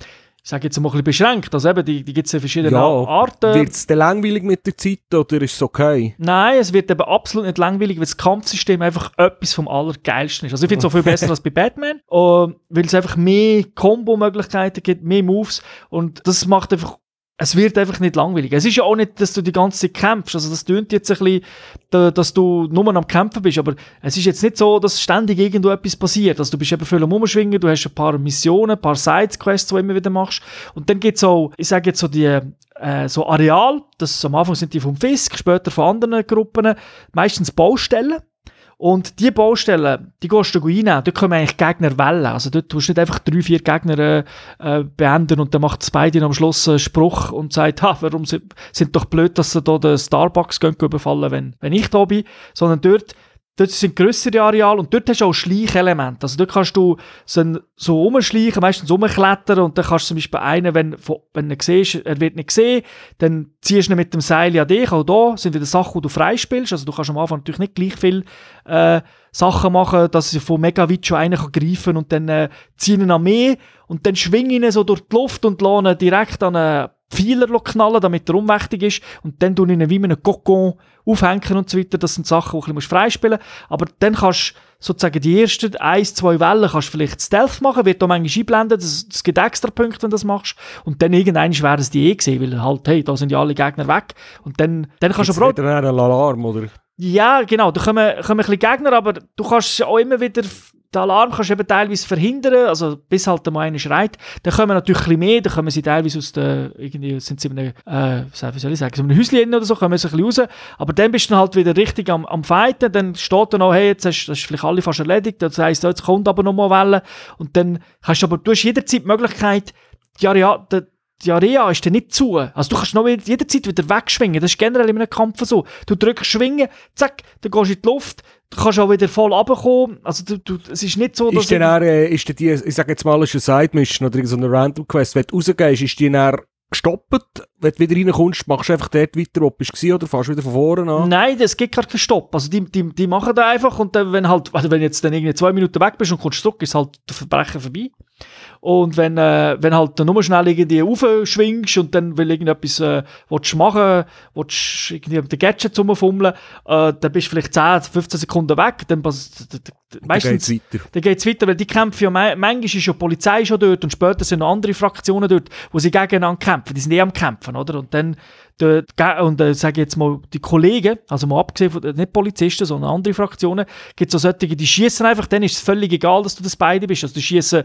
ich sage jetzt mal ein bisschen beschränkt. Also eben, die, die gibt es in verschiedenen Ja, Arten. Wird es denn langweilig mit der Zeit oder ist es okay? Nein, es wird eben absolut nicht langweilig, weil das Kampfsystem einfach etwas vom Allergeilsten ist. Also ich finde es auch viel besser als bei Batman, äh, weil es einfach mehr Combo-Möglichkeiten gibt, mehr Moves und das macht einfach es wird einfach nicht langweilig. Es ist ja auch nicht, dass du die ganze Zeit kämpfst. Also das tönt jetzt ein bisschen, da- dass du nur am Kämpfen bist, aber es ist jetzt nicht so, dass ständig irgendwo etwas passiert. Also du bist eben viel am Umschwingen, du hast ein paar Missionen, ein paar Sidequests, die du immer wieder machst. Und dann gibt es auch, ich sage jetzt so die, äh, so Areal, das am Anfang sind die vom Fisk, später von anderen Gruppen, meistens Baustellen. Und die Baustellen, die gehst du einnehmen, dort können eigentlich Gegner wählen. Also dort tust du nicht einfach drei, vier Gegner äh, äh, beenden und dann macht Spidey am Schluss einen Spruch und sagt, ha, warum sind, sind doch blöd, dass sie da den Starbucks überfallen, wenn, wenn ich da bin. Sondern dort, dort sind grössere Areale und dort hast du auch Schleichelemente. Also dort kannst du so, so rumschleichen, meistens rumklettern und dann kannst du zum Beispiel einen, wenn, wenn du siehst, er wird nicht gesehen, dann ziehst du ihn mit dem Seil an dich. Auch da sind wieder Sachen, die du freispielst. Also du kannst am Anfang natürlich nicht gleich viel äh, Sachen machen, dass sie von mega weit schon einen kann greifen und dann äh, ziehen ihn an mehr und dann schwingen ihn so durch die Luft und ihn direkt an einen Pfeiler knallen, damit er unmächtig ist und dann tun ihn wie mit einem Kokon aufhängen und so weiter. Das sind Sachen, die du ein bisschen freispielen musst. Aber dann kannst du sozusagen die ersten ein, zwei Wellen kannst du vielleicht Stealth machen, wird da manchmal einblenden, das, das gibt extra Punkte, wenn du das machst. Und dann irgendwann werden es die eh gesehen, weil halt, hey, da sind ja alle Gegner weg. Und dann, dann kannst du Gibt's aber auch wieder einen Alarm, oder? ja, genau, da kommen, kommen ein bisschen Gegner, aber du kannst auch immer wieder, den Alarm kannst du eben teilweise verhindern, also bis halt mal einer schreit. Dann kommen natürlich ein bisschen mehr, dann kommen sie teilweise aus der, irgendwie sind sie in einem, äh, wie soll ich sagen, so einem Häuschen oder so, kommen sie ein bisschen raus. Aber dann bist du halt wieder richtig am, am Fighten, dann steht dann auch, hey, jetzt hast, das ist vielleicht alle fast erledigt, das heisst, jetzt kommt aber noch mal Welle. Und dann hast du aber, du hast jederzeit die Möglichkeit, die Area, die, die Area ist dann nicht zu. Also du kannst noch jederzeit wieder wegschwingen. Das ist generell in einem Kampf so. Du drückst schwingen, zack, dann gehst du in die Luft, kannst auch wieder voll runterkommen. Also du, du, es ist nicht so, dass... Ist denn dann, äh, ist denn die, ich sag jetzt mal, ist eine Side-Mission oder so eine Random Quest, wenn du rausgehst, ist die dann gestoppt? Wenn du wieder reinkommst, machst du einfach dort weiter, wo du bist oder fährst wieder von vorne an? Nein, es gibt gar keinen Stopp. Also die, die, die machen da einfach und dann, wenn halt, also wenn jetzt dann irgendwie zwei Minuten weg bist und kommst zurück, ist halt der Verbrechen vorbei. Und wenn, äh, wenn halt dann nur schnell irgendwie raufschwingst und dann will irgendetwas äh, willst du machen, willst du irgendwie mit den Gadgets rumfummeln, äh, dann bist du vielleicht 10, 15 Sekunden weg, dann d- Dann meistens geht's weiter. dann geht es weiter, weil die kämpfen ja, manchmal ist ja die Polizei schon dort und später sind noch andere Fraktionen dort, wo sie gegeneinander kämpfen. Die sind eh am Kämpfen, oder? Und dann, Ge- und äh, sage jetzt mal, die Kollegen, also mal abgesehen von den- nicht Polizisten, sondern andere Fraktionen, gibt es auch solche, die schießen einfach, dann ist es völlig egal, dass du das beide bist. Also die schießen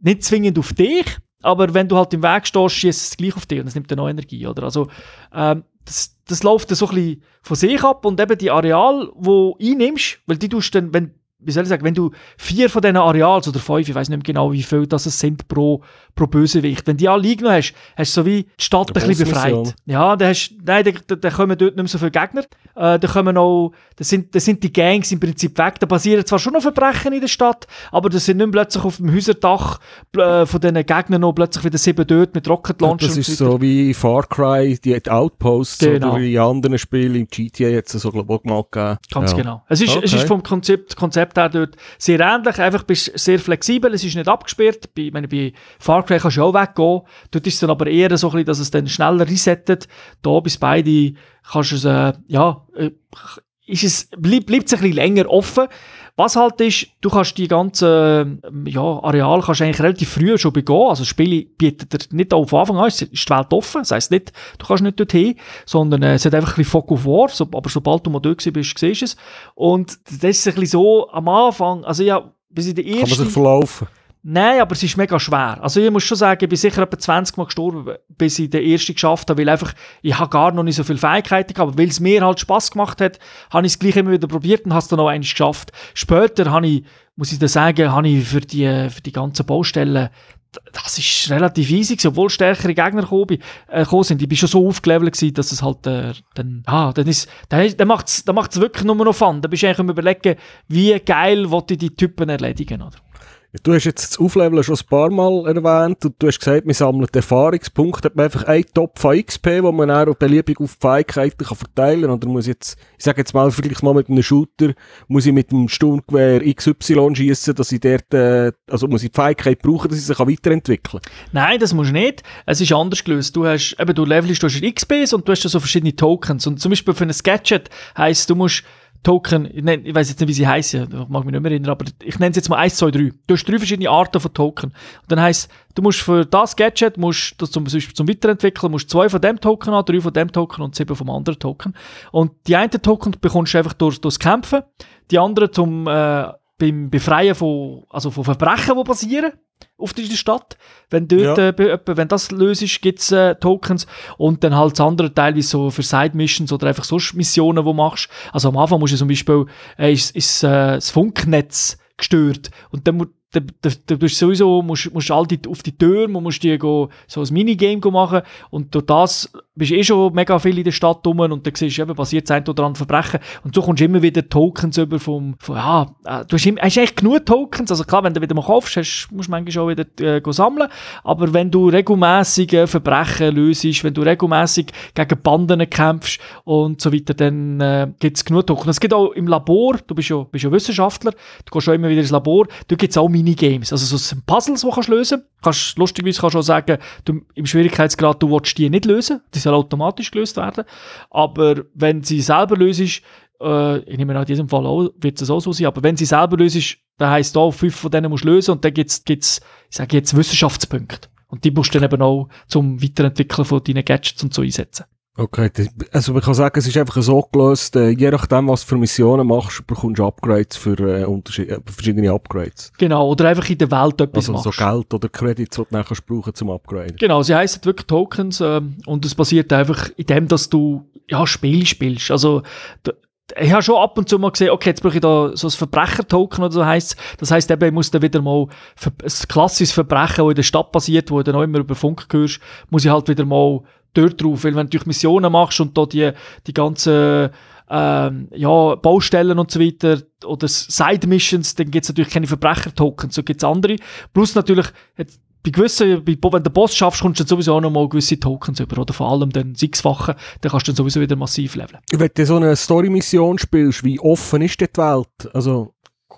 nicht zwingend auf dich, aber wenn du halt im Weg stehst, schießt es gleich auf dich und das nimmt dann auch Energie, oder? Also ähm, das, das läuft dann so ein bisschen von sich ab und eben die Areal, wo du einnimmst, weil die tust dann, wenn wie soll ich sagen, wenn du vier von diesen Areals oder fünf, ich weiß nicht mehr genau, wie viel das es sind pro, pro Bösewicht, wenn die alle eingenommen hast, hast du so wie die Stadt ein bisschen befreit. Ja, dann hast, nein, dann, dann, dann kommen dort nicht mehr so viele Gegner. Äh, dann kommen auch, das sind, das sind die Gangs im Prinzip weg. Da passieren zwar schon noch Verbrechen in der Stadt, aber das sind nicht mehr plötzlich auf dem Häuserdach äh, von diesen Gegnern noch plötzlich wieder sieben dort mit Rocket Launcher das und ist so wie Far Cry, die die Outposts Genau. oder in anderen Spielen, im GTA jetzt so glaub ich auch mal gegeben. Ganz Ja. genau. Es ist, es Okay. ist vom Konzept, Konzept her dort sehr ähnlich. Einfach bist sehr flexibel, es ist nicht abgesperrt. Bei, meine, bei Far Cry kannst du auch weggehen. Dort ist es dann aber eher so, ein bisschen, dass es dann schneller resettet. Da bis beide kannst du es, äh, ja, äh, ist es, bleib, bleibt es ein bisschen länger offen. Was halt ist, du kannst die ganzen ja, Areal kannst eigentlich relativ früh schon begehen. Also das Spiel bietet dir nicht auf Anfang an, es ist die Welt offen. Das heisst nicht, du kannst nicht dorthin, sondern äh, es hat einfach ein bisschen Fock of War. So, aber sobald du mal dort bist, siehst du es. Und das ist ein bisschen so am Anfang, also ja, bis in der Kann man ersten... sich verlaufen? Nein, aber es ist mega schwer. Also ich muss schon sagen, ich bin sicher etwa 20 Mal gestorben, bis ich den ersten geschafft habe, weil einfach, ich habe gar noch nicht so viele Fähigkeiten gehabt, aber weil es mir halt Spaß gemacht hat, habe ich es gleich immer wieder probiert und habe es dann auch eins geschafft. Später habe ich, muss ich dann sagen, habe ich für die, für die ganzen Baustellen das ist relativ easy gewesen, obwohl stärkere Gegner gekommen, äh, sind. Ich bin schon so aufgelevelt gewesen, dass es halt, äh, dann, ah, dann ist, dann, dann macht's, dann wirklich nur noch Fun. Da bist du eigentlich am überlegen, wie geil ich die Typen erledigen, oder? Du hast jetzt das Aufleveln schon ein paar Mal erwähnt und du hast gesagt, wir sammeln Erfahrungspunkte. Hat man einfach einen Topf von XP, wo man auch beliebig auf die Fähigkeiten kann verteilen kann? Oder muss jetzt, ich sage jetzt mal, vielleicht mal mit einem Shooter, muss ich mit dem Sturmgewehr XY schießen, dass ich dort, äh, also muss ich die Fähigkeit brauchen, dass ich sie weiterentwickeln kann? Nein, das musst du nicht. Es ist anders gelöst. Du hast, eben, du levelst, du hast XPs und du hast so verschiedene Tokens. Und zum Beispiel für ein Gadget heisst, du musst Token, ich, nenn- ich weiß jetzt nicht, wie sie heißen, ich mag mich nicht mehr erinnern, aber ich nenne es jetzt mal 1, 2, 3. Du hast drei verschiedene Arten von Token. Und dann heisst, du musst für das Gadget, musst das zum, Beispiel zum Weiterentwickeln, musst zwei von dem Token haben, drei von dem Token und sieben vom anderen Token. Und die einen Token bekommst du einfach durch, durchs Kämpfen, die anderen zum, äh, beim Befreien von, also von Verbrechen, die passieren auf dieser Stadt. Wenn, dort, Ja. äh, wenn das löst, gibt es äh, Tokens und dann halt das andere teilweise so für Side-Missions oder einfach sonst Missionen, die du machst. Also am Anfang musst du zum Beispiel, äh, ist, ist äh, das Funknetz gestört und dann mu- da, da, da bist du sowieso, musst, musst all die, auf die Türme, musst die go, so ein Minigame go machen und durch das bist eh schon mega viel in der Stadt rum und dann siehst du eben, passiert das ein oder andere Verbrechen. Und so kommst du immer wieder Tokens über vom, vom ja, äh, du hast, immer, hast eigentlich genug Tokens, also klar, wenn du wieder mal kaufst, hast, musst du manchmal schon wieder äh, sammeln, aber wenn du regelmäßig äh, Verbrechen löst, wenn du regelmäßig gegen Banden kämpfst und so weiter, dann äh, gibt es genug Tokens. Es gibt auch im Labor, du bist ja, bist ja Wissenschaftler, du gehst schon immer wieder ins Labor, da gibt es auch Minigames, also so sind Puzzles, die kannst du lösen. Kannst. Lustigerweise kannst du auch sagen, du, im Schwierigkeitsgrad, du willst die nicht lösen, die sollen automatisch gelöst werden, aber wenn sie selber löst, äh, ich nehme an, in diesem Fall auch, wird es auch so sein, aber wenn sie selber löst, dann heisst da, fünf von denen musst du lösen und dann gibt es, ich sage jetzt, Wissenschaftspunkte. Und die musst du dann eben auch zum Weiterentwickeln von deinen Gadgets und so einsetzen. Okay, also man kann sagen, es ist einfach so gelöst, äh, je nachdem, was du für Missionen machst, bekommst du Upgrades für äh, äh, verschiedene Upgrades. Genau, oder einfach in der Welt etwas Also so machst. Geld oder Credits, die du dann kannst brauchen zum Upgraden. Genau, sie heißen wirklich Tokens ähm, und es basiert einfach in dem, dass du ja Spiele spielst. Also ich habe schon ab und zu mal gesehen, okay, jetzt brauche ich da so ein Verbrecher-Token oder so heisst Das heisst eben, ich muss dann wieder mal ein klassisches Verbrechen, das in der Stadt passiert, wo du dann auch immer über Funk hörst, muss ich halt wieder mal dort drauf. Weil wenn du natürlich Missionen machst und da die, die ganzen ähm, ja, Baustellen und so weiter oder Side-Missions, dann gibt es natürlich keine Verbrecher-Tokens, so gibt es andere. Plus natürlich, jetzt, bei gewissen, bei, wenn du Boss schaffst, kommst du dann sowieso auch noch mal gewisse Tokens über, oder vor allem dann sechsfache, dann kannst du dann sowieso wieder massiv leveln. Wenn du so eine Story-Mission spielst, wie offen ist die Welt? Also,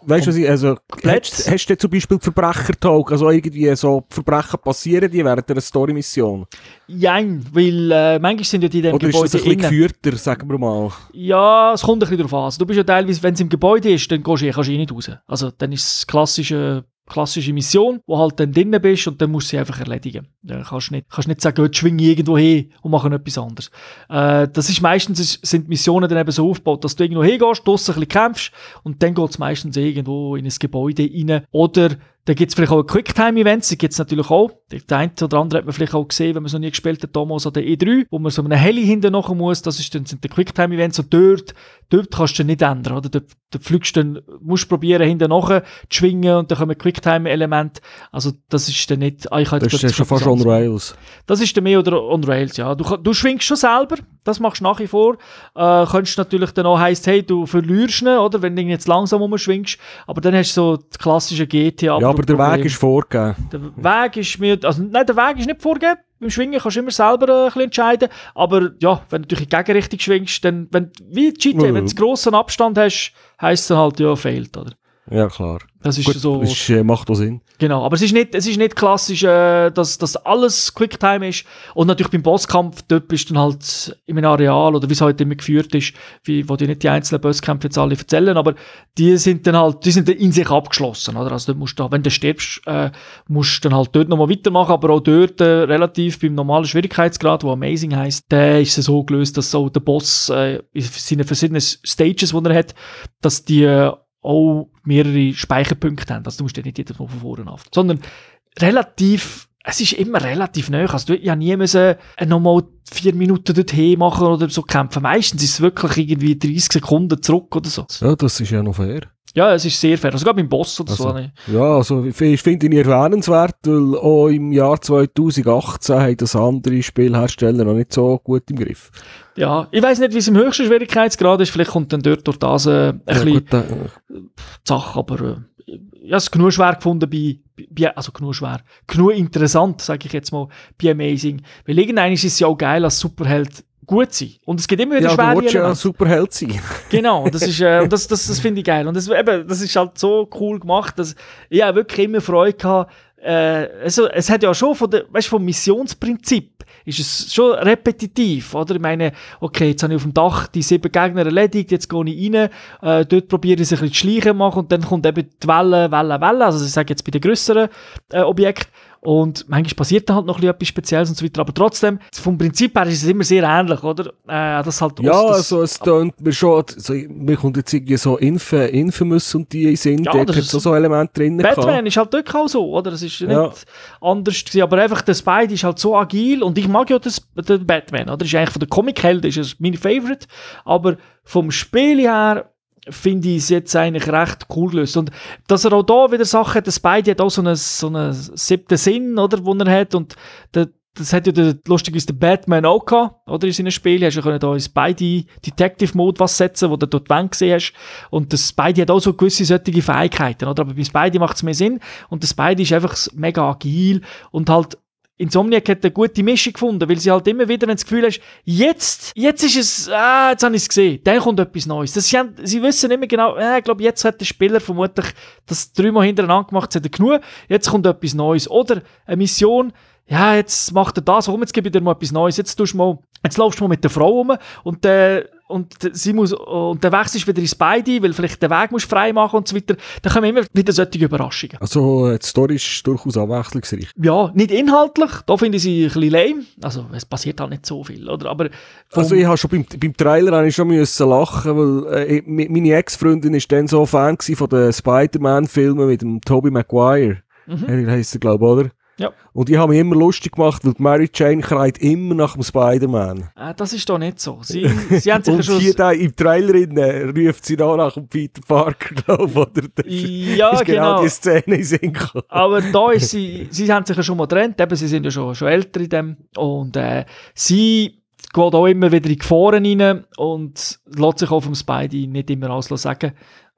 weißt du, was ich, also, Komplett. hast, du zum Beispiel Verbrecher-Talk, also irgendwie so Verbrechen passieren die während einer Story-Mission? Jein, weil äh, manchmal sind ja die in dem Oder ist Gebäude das ein bisschen geführter, sagen wir mal? Ja, es kommt ein bisschen darauf an. Also, du bist ja teilweise, wenn es im Gebäude ist, dann gehst du, kannst du eh nicht raus. Also dann ist das klassische klassische Mission, wo halt dann drinnen bist und dann musst du sie einfach erledigen. Dann kannst du nicht, kannst nicht sagen, jetzt schwinge ich irgendwo hin und mache etwas anderes. Äh, das ist meistens, sind die Missionen dann eben so aufgebaut, dass du irgendwo hingehst, draussen ein bisschen kämpfst und dann geht es meistens irgendwo in ein Gebäude rein oder dann gibt es vielleicht auch Quicktime-Events, die gibt es natürlich auch. Der eine oder andere hat man vielleicht auch gesehen, wenn man es noch nie gespielt hat, damals an der E3, wo man so eine Heli hinten nachher muss, das ist dann, sind die Quicktime-Events und dort, dort kannst du nicht ändern, oder? Dort, dort fliegst du dann, musst probieren, hinten nachher zu schwingen und dann kommen Quicktime-Elemente. Also, das ist dann nicht, ah, ich Das ist schon fast on Rails. Das ist dann mehr oder on Rails, ja. Du, du schwingst schon selber, das machst du nach wie vor. Äh, könntest natürlich dann auch heisst, hey, du verlierst ihn, oder? Wenn du jetzt langsam umschwingst. Aber dann hast du so die klassische GTA. Ja, aber der Weg ist vorgegeben. Der Weg ist mir, also nein, der Weg ist nicht vorgegeben. Beim Schwingen kannst du immer selber äh, ein bisschen entscheiden. Aber ja, wenn du durch die Gegenrichtung schwingst, dann, wenn, wie GTA, wenn du einen grossen Abstand hast, heisst es dann halt, ja, fehlt, oder? Ja, klar. Das ist Gut, so. das ist, äh, macht auch Sinn. Genau, aber es ist nicht, es ist nicht klassisch, äh, dass, dass alles Quicktime ist. Und natürlich beim Bosskampf, dort bist du dann halt in einem Areal oder wie es heute immer geführt ist, wie, wo dir nicht die einzelnen Bosskämpfe jetzt alle erzählen, aber die sind dann halt, die sind dann in sich abgeschlossen, oder? Also dort musst du, wenn du stirbst, äh, musst du dann halt dort nochmal weitermachen, aber auch dort äh, relativ beim normalen Schwierigkeitsgrad, wo Amazing heisst, der ist es so gelöst, dass auch der Boss äh, in seinen verschiedenen Stages, die er hat, dass die äh, auch mehrere Speicherpunkte haben. Also du musst ja nicht jedes Mal von vorne auf. Sondern relativ, es ist immer relativ nah. Also du ja nie müssen äh, nochmal vier Minuten dorthin machen oder so kämpfen. Meistens ist es wirklich irgendwie 30 Sekunden zurück oder so. Ja, das ist ja noch fair. Ja, es ist sehr fair. Also sogar beim Boss oder so. Also, ne? Ja, also ich finde ihn erwähnenswert, weil auch im Jahr 2018 haben das andere Spielhersteller noch nicht so gut im Griff. Ja, ich weiß nicht, wie es im höchsten Schwierigkeitsgrad ist. Vielleicht kommt dann dort durch das äh, ein Ja, bisschen gut, äh, Sache, aber äh, habe es genug schwer gefunden bei, bei, also genug schwer, genug interessant, sage ich jetzt mal, bei Amazing. Weil irgendwann ist es ja auch geil als Superheld gut sein. Und es gibt immer wieder ja, du schwere willst ja Elemente. Superheld sein. Genau, das ist, äh, das, das, das finde ich geil. Und das, eben, das ist halt so cool gemacht, dass ich auch wirklich immer Freude gehabt, äh, also, es hat ja schon von der, weißt, vom Missionsprinzip ist es schon repetitiv, oder? Ich meine, okay, jetzt habe ich auf dem Dach die sieben Gegner erledigt, jetzt gehe ich rein, äh, dort probiere ich ein bisschen zu schleichen machen und dann kommt eben die Welle, Welle, Welle, also ich sage jetzt bei den grösseren äh, Objekten und manchmal passiert dann halt noch ein bisschen etwas Spezielles und so weiter, aber trotzdem, vom Prinzip her ist es immer sehr ähnlich, oder? Äh, das halt Ja, Ost- also es tönt mir schon, also, mir kommt jetzt irgendwie so Inf Infamous und die sind, Ja, das hat so so Elemente drin Batman ist halt wirklich auch so, oder? Das ist nicht Ja. anders gewesen, aber einfach der Spidey ist halt so agil und ich mag ja das, den Batman, oder? Ist eigentlich von der Comic-Held ist es mein Favorite, aber vom Spiel her finde ich es jetzt eigentlich recht cool gelöst. Und dass er auch da wieder Sachen hat, der Spidey hat auch so einen, so einen siebten Sinn, oder, wo er hat und der, das hat ja der, lustigerweise der Batman auch gehabt, oder, in seinen Spielen. Hast du können da in Spidey Detective Mode was setzen, wo du dort die gesehen hast. Und der Spidey hat auch so gewisse solche Fähigkeiten, oder? Aber bei Spidey macht es mehr Sinn. Und der Spidey ist einfach mega agil und halt Insomniac hat eine gute Mischung gefunden, weil sie halt immer wieder, das Gefühl hast, jetzt, jetzt ist es, ah, jetzt habe ich es gesehen, dann kommt etwas Neues. Das, sie, haben, sie wissen immer genau, äh, ich glaube, jetzt hat der Spieler vermutlich das dreimal hintereinander gemacht, jetzt hat er genug, jetzt kommt etwas Neues. Oder eine Mission, ja, jetzt macht er das, warum, jetzt gebe ich dir mal etwas Neues, jetzt tust du mal, jetzt laufst du mal mit der Frau um und äh, und sie muss, und dann wechselst du wieder ins Spidey, weil vielleicht den Weg musst frei machen und so weiter. Dann kommen immer wieder solche Überraschungen. Also äh, die Story ist durchaus abwechslungsreich. Ja, nicht inhaltlich, da finde ich sie ein bisschen lame. Also, es passiert halt nicht so viel, oder? Aber Also ich habe schon beim, beim Trailer ich schon müssen lachen, weil äh, meine Ex-Freundin ist dann so Fan von den Spider-Man-Filmen mit dem Tobey Maguire. Mhm. Er heisst er, glaube ich, oder? Ja. Und ich habe mich immer lustig gemacht, weil die Mary Jane schreit immer nach dem Spider-Man. äh, das ist doch nicht so. Sie, sie haben sicher Und schon... hier da im Trailer innen, äh, ruft sie noch nach dem Peter Parker, glaube ich, Ja, ist genau genau. die Szene in Sinn. Aber da ist sie, sie haben sich ja schon mal getrennt, eben, sie sind ja schon, schon älter in dem. Und äh, sie geht auch immer wieder in Gefahren rein und lässt sich auch vom Spidey nicht immer alles sagen.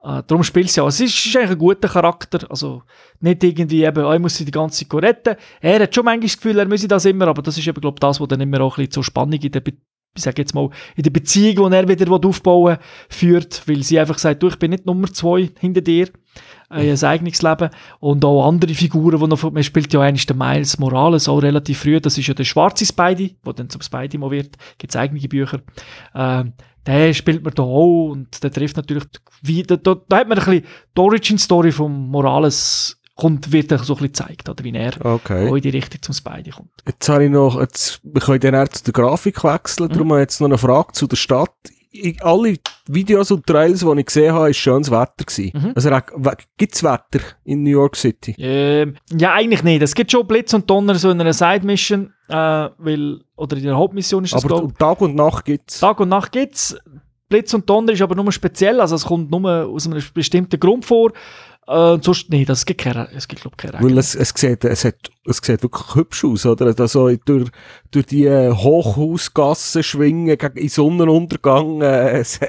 Äh, darum spielt sie auch. Es ist, ist eigentlich ein guter Charakter, also nicht irgendwie eben, oh, ich muss sie die ganze Zeit retten. Er hat schon manchmal das Gefühl, er müsse das immer, aber das ist eben, glaube ich, das, was dann immer auch ein bisschen zur Spannung in der, Be ich sage jetzt mal, in der Beziehung, die er wieder will aufbauen führt, weil sie einfach sagt, du, ich bin nicht Nummer zwei hinter dir, äh, ein eigenes Leben. Und auch andere Figuren, die noch, von- man spielt ja eigentlich den Miles Morales auch relativ früh, das ist ja der schwarze Spidey, der dann zum Spidey mal wird, gibt es eigene Bücher, ähm, den spielt man da auch und der trifft natürlich, wie, da, da, da hat man ein bisschen die Origin-Story vom Morales kommt, wird so ein bisschen gezeigt, oder wie er Okay. in die Richtung zum Spidey kommt. Jetzt habe ich noch, jetzt, wir können dann eher zu der Grafik wechseln, darum habe ich jetzt noch eine Frage zu der Stadt. Ich, alle Videos und Trails, die ich gesehen habe, ist schönes Wetter gewesen. Also, gibt es Wetter in New York City? Ähm, ja, eigentlich nicht. Es gibt schon Blitz und Donner so in einer Side-Mission, äh, weil, oder in der Hauptmission ist das, Aber glaube Tag und Nacht gibt es. Tag und Nacht gibt's. Blitz und Donner ist aber nur speziell, also es kommt nur aus einem bestimmten Grund vor. Äh, sonst, nee, das gibt keine, es gibt, glaube keine Weil es, es, sieht, es, hat, es sieht wirklich hübsch aus, oder? Also durch, durch die äh, Hochhausgassen schwingen gegen Sonnenuntergang äh, es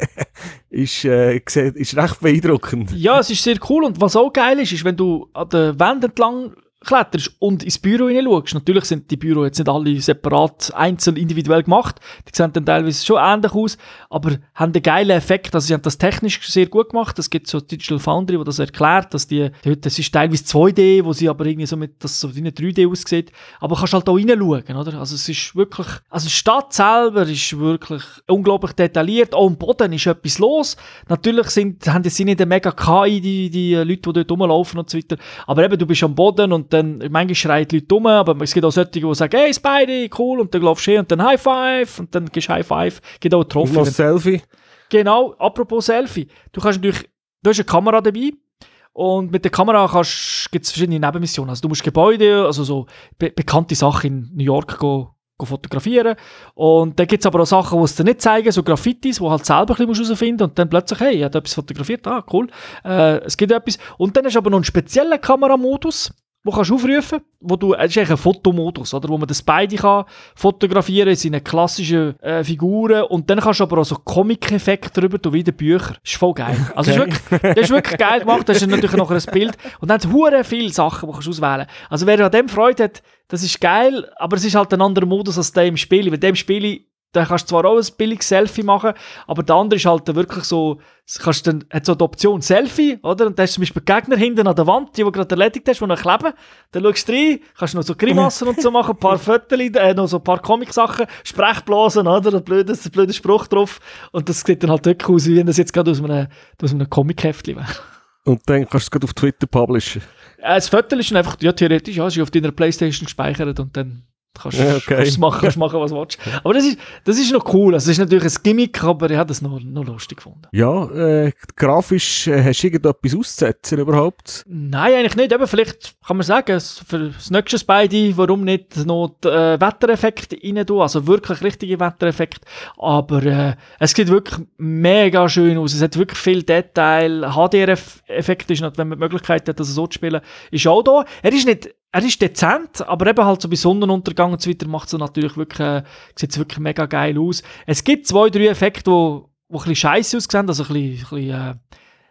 ist, äh, sieht, ist recht beeindruckend. Ja, es ist sehr cool und was auch geil ist, ist, wenn du an der Wand entlang kletterst und ins Büro hineinschaust. Natürlich sind die Büro jetzt nicht alle separat, einzeln, individuell gemacht. Die sehen dann teilweise schon ähnlich aus, aber haben einen geilen Effekt. Also sie haben das technisch sehr gut gemacht. Es gibt so Digital Foundry, wo das erklärt, dass die, das ist teilweise 2D, wo sie aber irgendwie so mit, das so wie eine 3D aussieht. Aber kannst halt auch reinschauen, oder? Also es ist wirklich, also die Stadt selber ist wirklich unglaublich detailliert. Auch am Boden ist etwas los. Natürlich sind, haben die nicht eine mega KI, die, die Leute, die dort rumlaufen und so weiter. Aber eben, du bist am Boden und dann, manchmal schreien die Leute rum, aber es gibt auch solche, die sagen, hey Spidey, cool, und dann laufst du hin und dann High Five und dann gibst du High Five. Gibt auch noch ein Selfie. Genau, apropos Selfie. Du kannst natürlich, du hast eine Kamera dabei und mit der Kamera gibt es verschiedene Nebenmissionen. Also du musst Gebäude, also so be bekannte Sachen in New York go, go fotografieren. Und dann gibt es aber auch Sachen, die es dir nicht zeigen, so Graffitis, wo halt selber ein bisschen herausfinden musst und dann plötzlich, hey, ich habe etwas fotografiert, ah, cool, äh, es gibt etwas. Und dann hast du aber noch einen speziellen Kameramodus, wo kannst du aufrufen, wo du, es ist eigentlich ein Fotomodus, oder, wo man den Spidey kann fotografieren in seinen klassischen äh, Figuren und dann kannst du aber auch so Comic-Effekte drüber tun, wie in den Büchern. Das ist voll geil. Also das, ist wirklich, das ist wirklich geil gemacht, das ist natürlich noch ein Bild und dann hure viele Sachen, die kannst du auswählen. Also wer an dem Freude hat, das ist geil, aber es ist halt ein anderer Modus als der im Spiel. Weil dem Spiel da kannst du zwar auch ein billiges Selfie machen, aber der andere ist halt wirklich so, kannst dann, hat so die Option Selfie, oder? Und da hast du zum Beispiel Gegner hinten an der Wand, die du gerade erledigt hast, die noch kleben. Dann schaust du rein, kannst noch so Grimassen und so machen, ein paar Fotos, äh, noch so ein paar Comic-Sachen, Sprechblasen, oder? Ein blöder, blöder Spruch drauf. Und das sieht dann halt wirklich aus, wie wenn das jetzt gerade aus einem, aus einem Comic-Heftchen wäre. Und dann kannst du es gerade auf Twitter publishen. Äh, das Foto ist dann einfach, ja, theoretisch, ja, es ist auf deiner Playstation gespeichert und dann kannst Ja, okay. kannst machen, kannst machen, was du willst. Aber das ist, das ist noch cool. Also, es ist natürlich ein Gimmick, aber ich habe das noch, noch lustig gefunden. Ja, äh, grafisch äh, hast du irgendetwas auszusetzen überhaupt? Nein, eigentlich nicht. Eben, vielleicht kann man sagen, für das nächste Spidey, warum nicht noch die, äh, Wettereffekte rein tun, also wirklich richtige Wettereffekte. Aber äh, es sieht wirklich mega schön aus. Es hat wirklich viel Detail. HDR-Effekt ist noch, wenn man die Möglichkeit hat, das so zu spielen, ist auch da. Er ist nicht, er ist dezent, aber eben halt so bei Sonnenuntergang und so weiter macht es natürlich wirklich, äh, sieht wirklich mega geil aus. Es gibt zwei, drei Effekte, wo, wo ein bisschen scheiße aussehen, also ein bisschen, ein bisschen äh,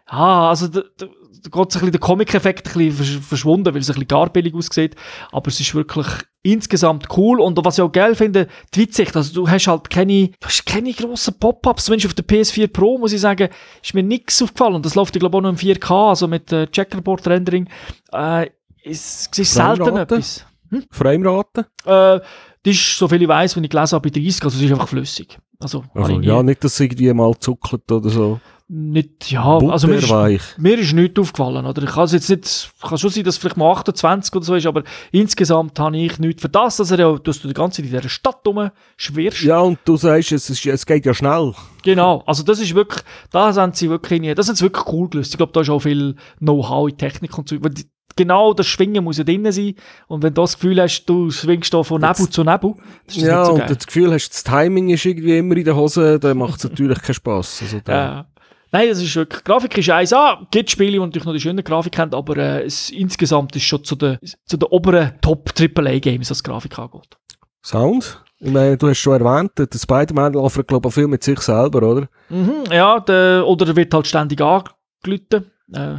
Ah, also da, da, da geht bisschen der Comic-Effekt verschwunden, weil es ein bisschen garbillig aussieht. Aber es ist wirklich insgesamt cool. Und was ich auch geil finde, die Weitsicht. Also du hast halt keine, du hast keine grossen Pop-Ups. Zumindest auf der PS4 Pro, muss ich sagen, ist mir nichts aufgefallen. Und das läuft, ich glaube, auch noch im 4K, also mit äh, Checkerboard-Rendering. Äh, es ist selten etwas. Framerate? Äh, das ist, soviel ich weiß, wenn ich gelesen habe, bei 30, also es ist einfach flüssig. Also, Also, ja, nicht, dass es irgendwie mal zuckelt oder so. nicht, ja, also mir ist, mir ist nichts aufgefallen, oder? Ich kann es jetzt nicht, kann schon sein, dass es vielleicht mal 28 oder so ist, aber insgesamt habe ich nichts für das, dass er ja, dass du die ganze Zeit in dieser Stadt rumschwirrst. Ja, und du sagst, es, ist, es geht ja schnell. Genau, also das ist wirklich, da sind sie wirklich, das ist wirklich cool gelöst. Ich glaube, da ist auch viel Know-how in Technik und so. Die, genau das Schwingen muss ja drin sein. Und wenn du das Gefühl hast, du schwingst da von Nebel zu Nebel, das ist das Ja, so und geil. du das Gefühl hast, das Timing ist irgendwie immer in der Hose, dann macht es natürlich keinen Spass. Also, Ja. Nein, das ist wirklich, Grafik ist 1A, gibt Spiele, die natürlich noch die schöne Grafik haben, aber äh, es, insgesamt ist schon zu den, zu den oberen Top-AAA-Games, was Grafik angeht. Sound? Ich meine, du hast schon erwähnt, der Spider-Man läuft, glaube ich, viel mit sich selber, oder? Mhm, ja, der, oder er wird halt ständig angelüht. Äh,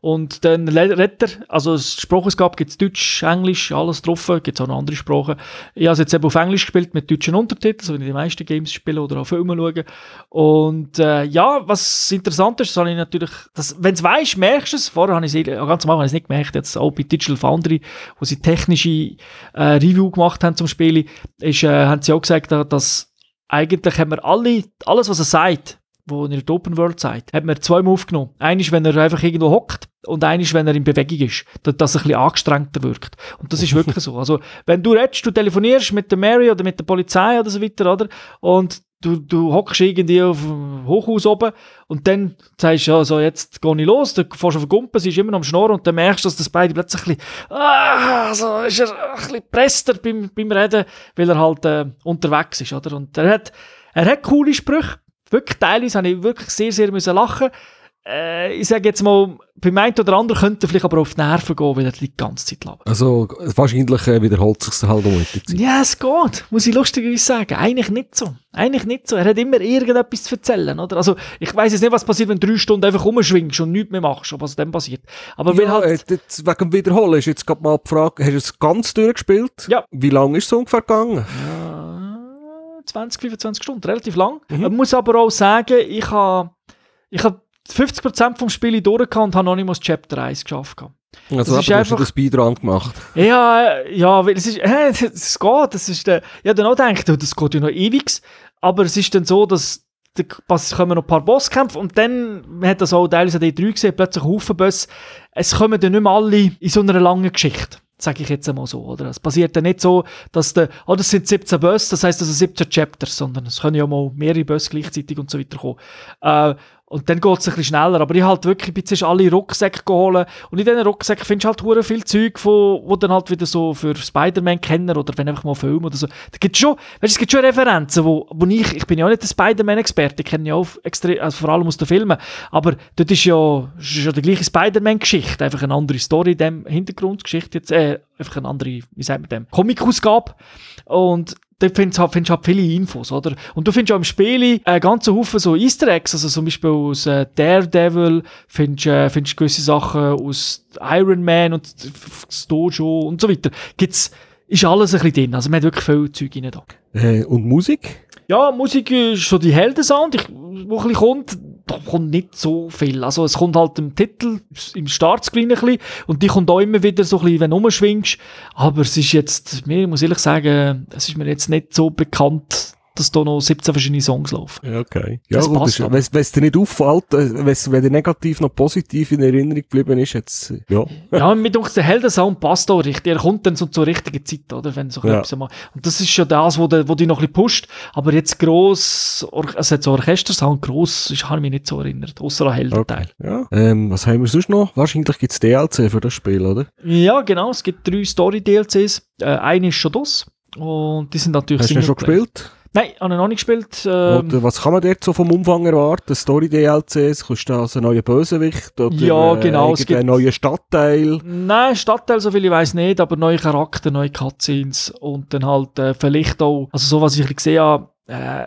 und dann redet also das Sprachausgabe gibt es Deutsch, Englisch, alles drauf, gibt auch noch andere Sprachen. Ich habe es jetzt eben auf Englisch gespielt mit deutschen Untertiteln, so wie ich die meisten Games spiele oder auch Filme schaue. Und äh, ja, was interessant ist, habe ich natürlich, wenn du es weißt, merkst du es. Vorher habe ich es, ganz am nicht gemerkt, jetzt auch bei Digital Foundry, wo sie technische äh, Review gemacht haben zum Spiel, ist, äh, haben sie auch gesagt, dass eigentlich haben wir alle, alles was er sagt, wo in der Open World sagt, hat man zweimal aufgenommen. Eines, wenn er einfach irgendwo hockt und eines, wenn er in Bewegung ist, dass, er ein bisschen angestrengter wirkt. Und das ist wirklich so. Also, wenn du redest, du telefonierst mit der Mary oder mit der Polizei oder so weiter, oder? Und du, du hockst irgendwie auf dem Hochhaus oben und dann sagst du, ja, so, jetzt gehe ich los, dann fährst du auf den Gumpen, sie ist immer noch am Schnorren und dann merkst du, dass das beide plötzlich ein bisschen, ah, so ist er ein bisschen presster beim, beim Reden, weil er halt äh, unterwegs ist, oder? Und er hat, er hat coole Sprüche, wirklich teilweise habe ich wirklich sehr, sehr müssen lachen äh, ich sage jetzt mal, beim einen oder anderen könnte vielleicht aber auf die Nerven gehen, weil er die ganze Zeit labert. Also wahrscheinlich äh, wiederholt sich halt um mit der Zeit. Ja, es geht, muss ich lustigerweise sagen. Eigentlich nicht so. Eigentlich nicht so. Er hat immer irgendetwas zu erzählen, oder? Also, ich weiß jetzt nicht, was passiert, wenn du drei Stunden einfach rumschwingst und nichts mehr machst, was dann passiert. Aber Ja, halt, äh, jetzt wegen dem Wiederholen ist jetzt gerade mal die Frage, hast du es ganz durchgespielt? Ja. Wie lange ist es ungefähr gegangen? äh, 20, 25 Stunden, relativ lang. Man muss aber auch sagen, ich habe, ich habe 50% vom Spiel durchgehabt und habe noch nicht mal das Chapter 1 geschafft. Also Das ist du hast einfach- das Speedrun gemacht. Ja, äh, ja, weil es ist, äh, es geht, das ist der, ja, dann auch gedacht, oh, das geht ja noch ewig, aber es ist dann so, dass da pass- kommen noch ein paar Bosskämpfe und dann, man hat das auch teilweise an D3 gesehen, plötzlich Haufen Boss, es kommen dann nicht mehr alle in so einer langen Geschichte. Sage ich jetzt einmal so, oder? Es passiert dann nicht so, dass der, oh, das sind 17 Boss, das heisst, das sind 17 Chapters, sondern es können ja mal mehrere Boss gleichzeitig und so weiter kommen. Äh, und dann geht es ein bisschen schneller. Aber ich halt wirklich bin zuerst alle Rucksäcke geholt. Und in diesen Rucksäcken findest du halt hure viel Zeug, wo, wo dann halt wieder so für Spider-Man-Kenner oder wenn einfach mal Film oder so. Da gibt's schon, weißt, es gibt schon Referenzen, wo, wo ich, ich bin ja auch nicht der Spider-Man-Experte, ich kenne ja auch extrem, also vor allem aus den Filmen. Aber dort ist ja, ist ja die gleiche Spider-Man-Geschichte, einfach eine andere Story in dem Hintergrundgeschichte jetzt, äh, einfach eine andere, wie sagt man dem, Comic-Ausgabe. Und da findest du halt, findest du halt viele Infos, oder? Und du findest auch im Spiel einen ganzen Haufen so Easter Eggs, also zum Beispiel aus äh, Daredevil, findest äh, findest gewisse Sachen aus Iron Man und das Dojo und so weiter. Gibt's, ist alles ein bisschen drin, also man hat wirklich viel Zeug rein da. Äh, und Musik? Ja, Musik ist so die Heldensound, ich, wo ein bisschen kommt, da kommt nicht so viel. Also es kommt halt im Titel, im Startscreen ein bisschen, und die kommt auch immer wieder so ein bisschen, wenn du rumschwingst. Aber es ist jetzt, mir muss ehrlich sagen, es ist mir jetzt nicht so bekannt, dass da noch 17 verschiedene Songs laufen. Ja, okay. Ja, Das gut, passt wenn es dir nicht auffällt, äh, wenn's- wenn der negativ noch positiv in Erinnerung geblieben ist, jetzt, äh, ja. Ja, mit uns der Heldensound passt auch richtig. Er kommt dann so zur richtigen Zeit, oder? Wenn so Ja. etwas mal. Und das ist schon das, wo, de, wo dich noch ein bisschen pusht. Aber jetzt gross, also jetzt so Orchestersound gross, ist, habe ich mich nicht so erinnert. Außer an Heldenteil. ja. Ähm, was haben wir sonst noch? Wahrscheinlich gibt es DLC für das Spiel, oder? Ja, genau. Es gibt drei Story-DLCs. Äh, eine ist schon das. Und die sind natürlich Hast du schon gespielt? Nein, habe ich noch nicht gespielt. Ähm, Oder was kann man dort so vom Umfang erwarten? Story-DLCs? Kostet das einen neuen Bösewicht? Oder Ja, genau, es Äh, einen gibt- neuen Stadtteil? Nein, Stadtteil, so viel ich weiß nicht, aber neue Charakter, neue Cutscenes und dann halt äh, vielleicht auch, also so was ich gesehen habe, äh,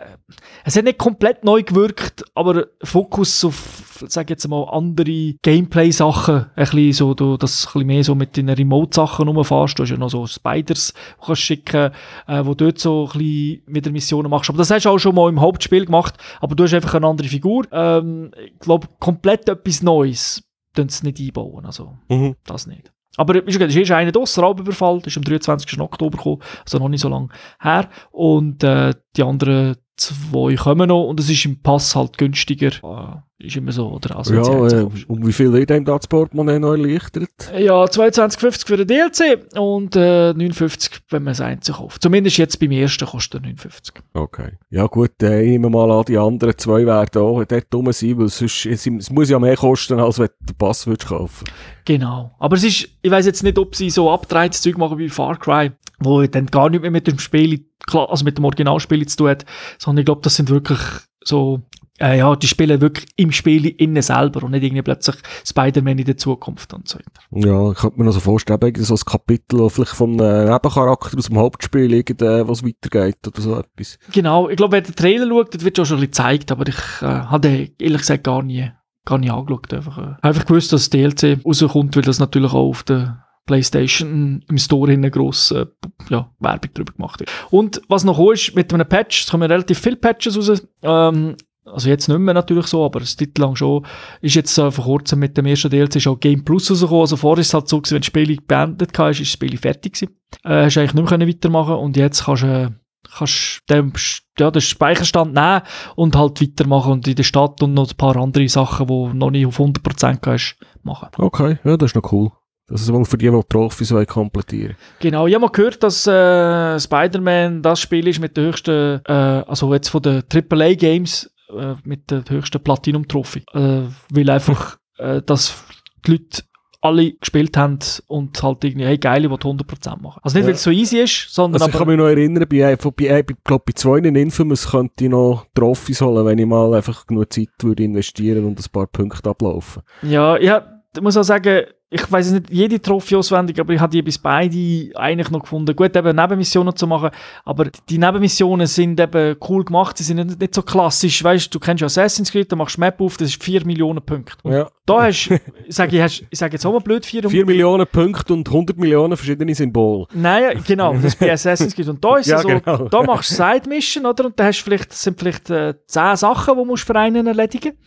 es hat nicht komplett neu gewirkt, aber Fokus auf, sag jetzt mal, andere Gameplay-Sachen, ein bisschen so, du, das ein bisschen mehr so mit den Remote-Sachen rumfährst, du hast ja noch so Spiders, die du kannst schicken, äh, wo du dort so ein bisschen wieder Missionen machst, aber das hast du auch schon mal im Hauptspiel gemacht, aber du hast einfach eine andere Figur, ähm, ich glaube, komplett etwas Neues, tun sie nicht einbauen, also Mhm. das nicht. Aber es ist einer draus, Raubüberfall, das ist am 23. Oktober gekommen, also noch nicht so lange her. Und äh, die anderen zwei kommen noch und es ist im Pass halt günstiger. Äh, ist immer so, oder? Also, ja, äh, und wie viel wird einem da das Portemonnaie noch erleichtert? ja, 22,50 für den DLC und äh, 59, wenn man es einzeln kauft. Zumindest jetzt beim ersten kostet er 59. Okay. Ja gut, äh, ich nehme mal an, die anderen zwei werden auch dort dumm sein, weil sonst, es, es muss ja mehr kosten, als wenn du den Pass würdest kaufen Genau. Aber es ist, ich weiß jetzt nicht, ob sie so abgedrehtes Zeug machen wie Far Cry, wo dann gar nicht mehr mit dem Spiel, klar, also mit dem Originalspiel zu tun hat, sondern ich glaube, das sind wirklich so, äh, ja, die spielen wirklich im Spiel innen selber und nicht irgendwie plötzlich Spider-Man in der Zukunft und so weiter. Ja, ich könnte mir noch so vorstellen, irgendwie so ein Kapitel, vielleicht vom äh, Nebencharakter aus dem Hauptspiel irgend, was weitergeht oder so etwas. Genau. Ich glaube, wer den Trailer schaut, das wird schon schon ein bisschen gezeigt, aber ich äh, habe den ehrlich gesagt gar nie, gar nie angeschaut. Einfach, äh, einfach gewusst, dass das DLC rauskommt, weil das natürlich auch auf der PlayStation im Store hinten gross äh, ja, Werbung drüber gemacht wird. Und was noch ist, mit einem Patch, es kommen relativ viele Patches raus, ähm, also jetzt nicht mehr natürlich so, aber das Titel lang schon, ist jetzt äh, vor kurzem mit dem ersten DLC schon Game Plus rausgekommen. Also vorher ist es halt so gewesen, wenn das Spiel beendet war, ist das Spiel fertig gewesen. Äh, hast eigentlich nicht mehr weitermachen und jetzt kannst du, äh, kannst den, ja, den Speicherstand nehmen und halt weitermachen und in der Stadt und noch ein paar andere Sachen, die noch nicht auf 100% kannst, machen. Okay, ja, das ist noch cool. Das ist wohl für die, die Trophys wollen komplettieren Genau, ich habe mal gehört, dass äh, Spider-Man das Spiel ist mit der höchsten, äh, also jetzt von den AAA-Games, äh, mit der höchsten Platinum-Trophy. Äh, weil einfach, äh, dass die Leute alle gespielt haben und halt irgendwie, hey, geil, ich will 100% machen. Also nicht, Ja. weil es so easy ist, sondern Also ich kann mich noch erinnern, bei, ein- bei, ich glaube, bei zwei in Infamous könnte ich noch Trophys holen, wenn ich mal einfach genug Zeit würde investieren und ein paar Punkte ablaufen. ja, ja, ich muss auch sagen, ich weiß nicht jede Trophy auswendig, aber ich habe die bis beide eigentlich noch gefunden. Gut, eben Nebenmissionen zu machen, aber die Nebenmissionen sind eben cool gemacht, sie sind nicht, nicht so klassisch, weißt du, kennst ja Assassin's Creed, da machst du Map auf, das ist 4 Millionen Punkte. Und Ja. da hast du, ich sage, ich sage jetzt auch mal blöd, 4 4 Millionen Punkte und 100 Millionen verschiedene Symbole. Nein, genau, das ist bei Assassin's Creed. Und da ist Ja, es so, genau. da machst du Side Mission, oder? Und da hast du vielleicht, das sind vielleicht äh, 10 Sachen, die du musst für einen erledigen.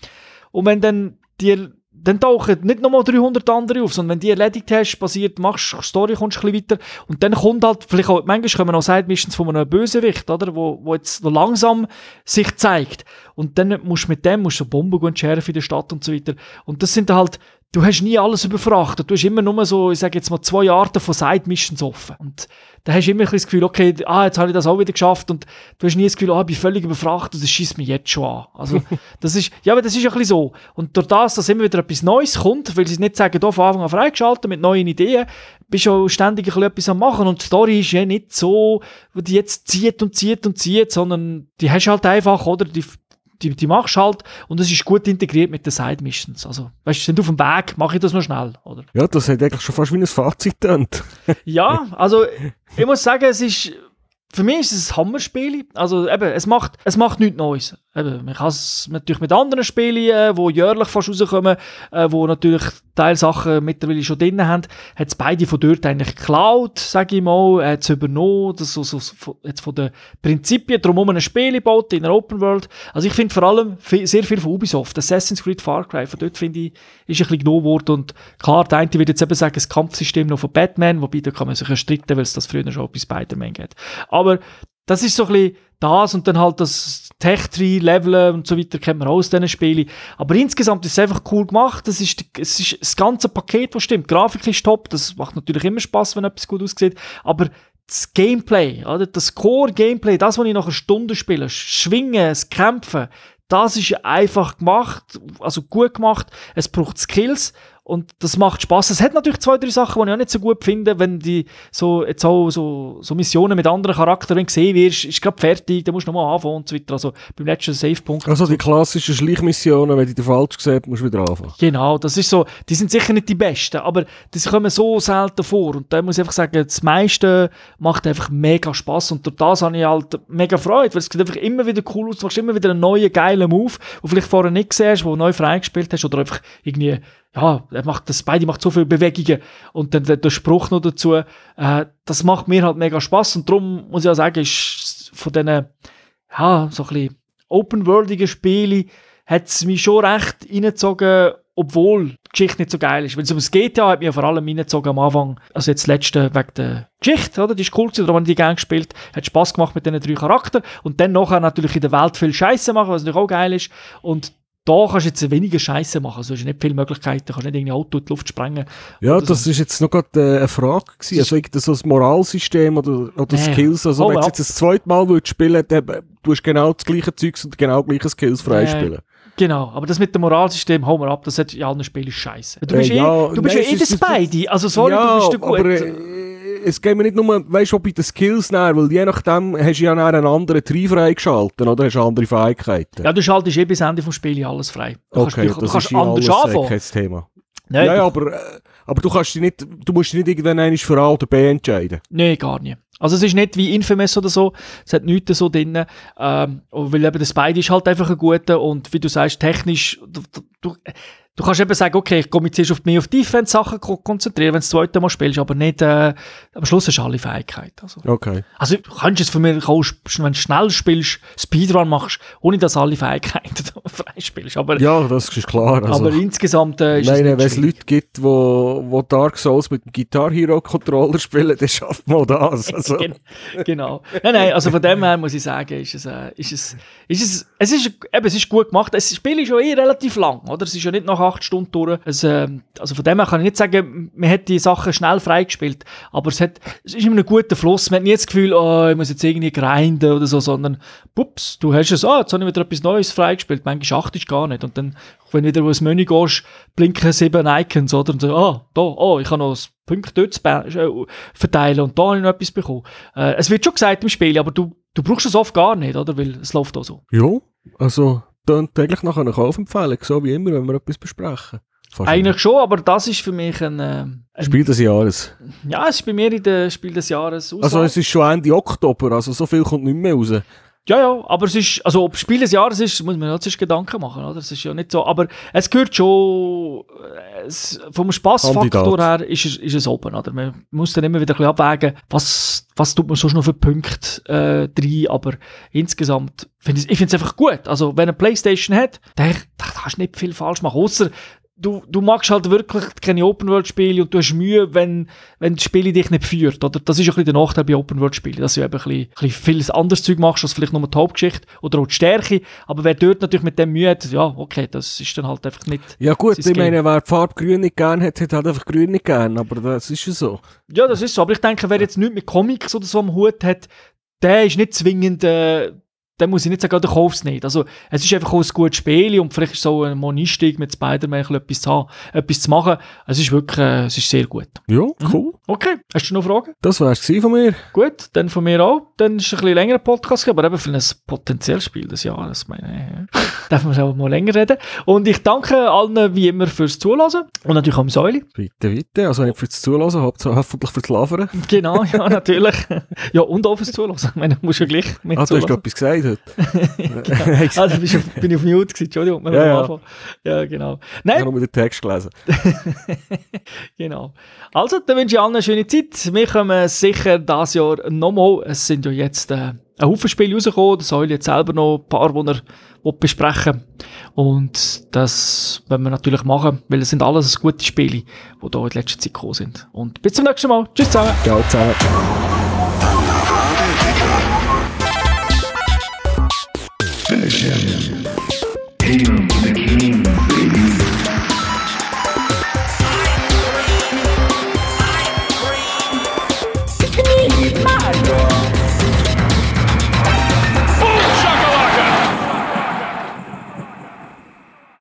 Und wenn dann die, dann tauchen nicht nochmal 300 andere auf, sondern wenn die erledigt hast, basiert, machst du Story, kommst du ein bisschen weiter. Und dann kommt halt, vielleicht auch, manchmal kommen auch Side Missions von einem Bösewicht, oder? Wo, wo jetzt langsam sich zeigt. Und dann musst du mit dem, musst du Bomben gut schärfen in der Stadt und so weiter. Und das sind halt, du hast nie alles überfrachtet. Du hast immer nur so, ich sage jetzt mal, zwei Arten von Side-Missions offen. Und da hast du immer ein bisschen das Gefühl, okay, ah, jetzt habe ich das auch wieder geschafft. Und du hast nie das Gefühl, ah, ich bin völlig überfrachtet, das schießt mich jetzt schon an. Also, das ist, ja, aber das ist ein bisschen so. Und durch das, dass immer wieder etwas Neues kommt, weil sie nicht sagen, da von Anfang an freigeschaltet mit neuen Ideen, bist du auch ständig ein bisschen etwas am machen. Und die Story ist ja nicht so, wo die jetzt zieht und zieht und zieht, sondern die hast halt einfach, oder? Die, die, die machst halt und es ist gut integriert mit den Side Missions. Also, weißt du, sind auf dem Weg, mache ich das noch schnell, oder? Ja, das hat eigentlich schon fast wie ein Fazit getönt. Ja, also ich muss sagen, es ist für mich ist es ein Hammerspiel. Also eben, es macht, es macht nichts Neues. Eben, man kann es natürlich mit anderen Spielen, äh, die jährlich fast rauskommen, äh, wo natürlich Teilsachen mittlerweile schon drin haben, hat es beide von dort eigentlich geklaut, sage ich mal, hat es übernommen, das so, so, jetzt von den Prinzipien drumherum ein Spiel gebaut in einer Open World. Also ich finde vor allem vi- sehr viel von Ubisoft, Assassin's Creed Far Cry, von dort finde ich, ist ein bisschen genommen worden und klar, der eine wird jetzt eben sagen, das Kampfsystem noch von Batman, wobei da kann man sich ja streiten, weil es das früher schon bei Spider-Man geht. Aber das ist so ein bisschen das und dann halt das Tech-Tree, Leveln und so weiter kennt man auch aus diesen Spielen. Aber insgesamt ist es einfach cool gemacht. Das ist, es ist das ganze Paket, das stimmt. Die Grafik ist top, das macht natürlich immer Spaß, wenn etwas gut aussieht. Aber das Gameplay, oder? das Core-Gameplay, das, was ich nach einer Stunde spiele, Schwingen, das Kämpfen, das ist einfach gemacht, also gut gemacht. Es braucht Skills und das macht Spaß. Es hat natürlich zwei, drei Sachen, die ich auch nicht so gut finde, wenn die so, jetzt auch so, so Missionen mit anderen Charakteren gesehen wirst, ist gerade fertig, dann musst du nochmal anfangen und so weiter. Also beim letzten Save-Punkt. Also die klassischen Schleichmissionen, wenn du die falsch gesehen musst du wieder anfangen. Genau, das ist so, die sind sicher nicht die besten, aber die kommen so selten vor. Und da muss ich einfach sagen, das meiste macht einfach mega Spaß und durch das habe ich halt mega Freude, weil es sieht einfach immer wieder cool aus, du machst immer wieder einen neuen, geilen Move, den du vielleicht vorher nicht gesehen hast, wo du neu freigespielt hast oder einfach irgendwie, ja, er macht das beide macht so viele Bewegungen und dann der, der Spruch noch dazu, äh, das macht mir halt mega Spaß und darum muss ich auch sagen, ist von diesen, ja, so ein bisschen open-worldigen Spielen hat es mich schon recht reingezogen, obwohl die Geschichte nicht so geil ist. Weil es ums GTA hat mich vor allem reingezogen am Anfang. Also jetzt das letzte wegen der Geschichte, oder? Die ist cool gewesen, darum habe ich die gerne gespielt. Hat Spaß gemacht mit diesen drei Charakteren. Und dann nachher natürlich in der Welt viel Scheiße machen, was natürlich auch geil ist. Und da kannst du jetzt weniger Scheiße machen. Also du hast nicht viele Möglichkeiten. Du kannst nicht irgendwie Auto in die Luft sprengen. Ja, das ist jetzt noch gerade äh, eine Frage gewesen. Also irgendwie so ein Moralsystem oder, oder Nee. Skills. Also Hau wenn du jetzt das zweite Mal würdest spielen dann, äh, du hast genau das gleiche Zeugs und genau gleiche Skills freispielen. Genau, aber das mit dem Moralsystem, hau mal ab, das hat in allen Spielen scheiße. Du Äh, bist, ja, eh, du bist nein, ja eh ist- Spidey. Also sorry, ja, du bist der gut. aber äh, es geht mir nicht nur, weißt du, bei den Skills näher, weil je nachdem hast du ja nachher einen anderen Trieb freigeschalten oder hast du andere Fähigkeiten. ja, du schaltest eh bis Ende vom Spiel alles frei. Du okay, kannst, du, das kannst ist anders alles anfangen. kein Thema. Nein, ja, ja, aber, äh, aber du kannst dich nicht, du musst dich nicht irgendwann einmal für A oder B entscheiden. Nein, gar nicht. Also es ist nicht wie Infamous oder so, es hat nichts so drin, ähm, weil eben der Spidey ist halt einfach ein guter und wie du sagst, technisch, du, du, du, kannst eben sagen, okay, ich komme jetzt auf mehr auf Defense-Sachen ko- konzentrieren, wenn du das zweite Mal spielst, aber nicht, äh, am Schluss hast du alle Fähigkeiten. Also, Okay. also du kannst es von mir auch, wenn du schnell spielst, Speedrun machst, ohne dass du alle Fähigkeiten freispielst. Aber, Ja, das ist klar. Also, aber insgesamt äh, ist meine, es wenn es. Leute gibt, wo, wo Dark Souls mit dem Guitar Hero Controller spielen, dann schafft man das. Also, Gen- genau. Nein, nein, also von dem her muss ich sagen, ist es, äh, ist es, ist es, es ist, eben, es ist gut gemacht. Das Spiel ist ja eh relativ lang, oder? Es ist ja nicht nach acht Stunden durch. Es, ähm, also von dem her kann ich nicht sagen, man hat die Sachen schnell freigespielt, aber es hat, es ist immer ein guter Fluss. Man hat nie das Gefühl, oh, ich muss jetzt irgendwie grinden oder so, sondern, pups, du hast es, ah, jetzt habe ich wieder etwas Neues freigespielt. Manchmal achtest du gar nicht. Und dann, wenn du wieder ins Menü gehst, blinken sieben Icons, oder? Und so, ah, da, oh, ich habe noch das Punkte dort äh, verteilen und da habe ich noch etwas bekommen. Äh, es wird schon gesagt im Spiel, aber du, du brauchst es oft gar nicht, oder? Weil es läuft auch so. ja, also, dann eigentlich nach einer Kaufempfehlung, so wie immer, wenn wir etwas besprechen. Fast Eigentlich schon, aber das ist für mich ein, äh, ein. Spiel des Jahres. ja, es ist bei mir in der Spiel des Jahres Also, Auswahl. es ist schon Ende Oktober, also so viel kommt nicht mehr raus. Ja, ja, aber es ist, also ob Spiel des Jahres ist, muss man zuerst Gedanken machen, oder? Es ist ja nicht so, aber es gehört schon, äh, es, vom Spaßfaktor her ist es, ist es oben, oder? Man muss dann immer wieder ein bisschen abwägen, was, was tut man sonst noch für Punkte äh, drin, aber insgesamt finde ich, ich finde es einfach gut. Also, wenn eine Playstation hat, dann, dann kannst du nicht viel falsch machen, außer du, du magst halt wirklich keine Open-World-Spiele und du hast Mühe, wenn, wenn das Spiel dich nicht führt, oder? Das ist ein bisschen der Nachteil bei Open-World-Spielen, dass du eben ein bisschen, ein bisschen vieles anderes Zeug machst, als vielleicht nur die Hauptgeschichte oder auch die Stärke, aber wer dort natürlich mit dem Mühe hat, ja, okay, das ist dann halt einfach nicht, Ja gut, ich meine, wer die Farbe grün nicht gern hat, hat halt einfach grün nicht gern, aber das ist ja so. ja, das ist so, aber ich denke, wer jetzt nichts mit Comics oder so am Hut hat, der ist nicht zwingend, äh, dann muss ich nicht sagen, der kauft es nicht. Also, es ist einfach auch ein gutes Spiel und vielleicht ist so ein Einstieg mit Spider-Man etwas zu haben, etwas zu machen. Es ist wirklich, äh, es ist sehr gut. Ja, Mhm. cool. Okay, hast du noch Fragen? Das wär's gewesen von mir. Gut, dann von mir auch. Dann ist es ein bisschen längerer Podcast, aber eben für ein potenzielles Spiel des Jahres, meine ich. Darf man auch mal länger reden. Und ich danke allen wie immer fürs Zuhören und natürlich auch dem Säuli. Bitte, bitte. Also nicht fürs Zuhören, hoffentlich fürs Lavern. Genau, ja, natürlich. ja, und auch fürs Zuhören. Ich meine, du musst ja gleich mit Ah, du hast etwas gesagt Ah, da bist du auf- bin ich auf Mute gewesen, Entschuldigung. wir Ja, ja. Ja, genau. Ich Nein, habe nur den Text gelesen. genau. Also, dann wünsche ich allen eine schöne Zeit. Wir kommen sicher dieses Jahr nochmal. Es sind ja jetzt äh, ein Haufen Spiele rausgekommen. Das soll jetzt selber noch ein paar, die er besprechen Und das wollen wir natürlich machen, weil es sind alles gute Spiele, die hier in letzter Zeit gekommen sind. Und bis zum nächsten Mal. Tschüss zusammen. Ciao zusammen. Oceania.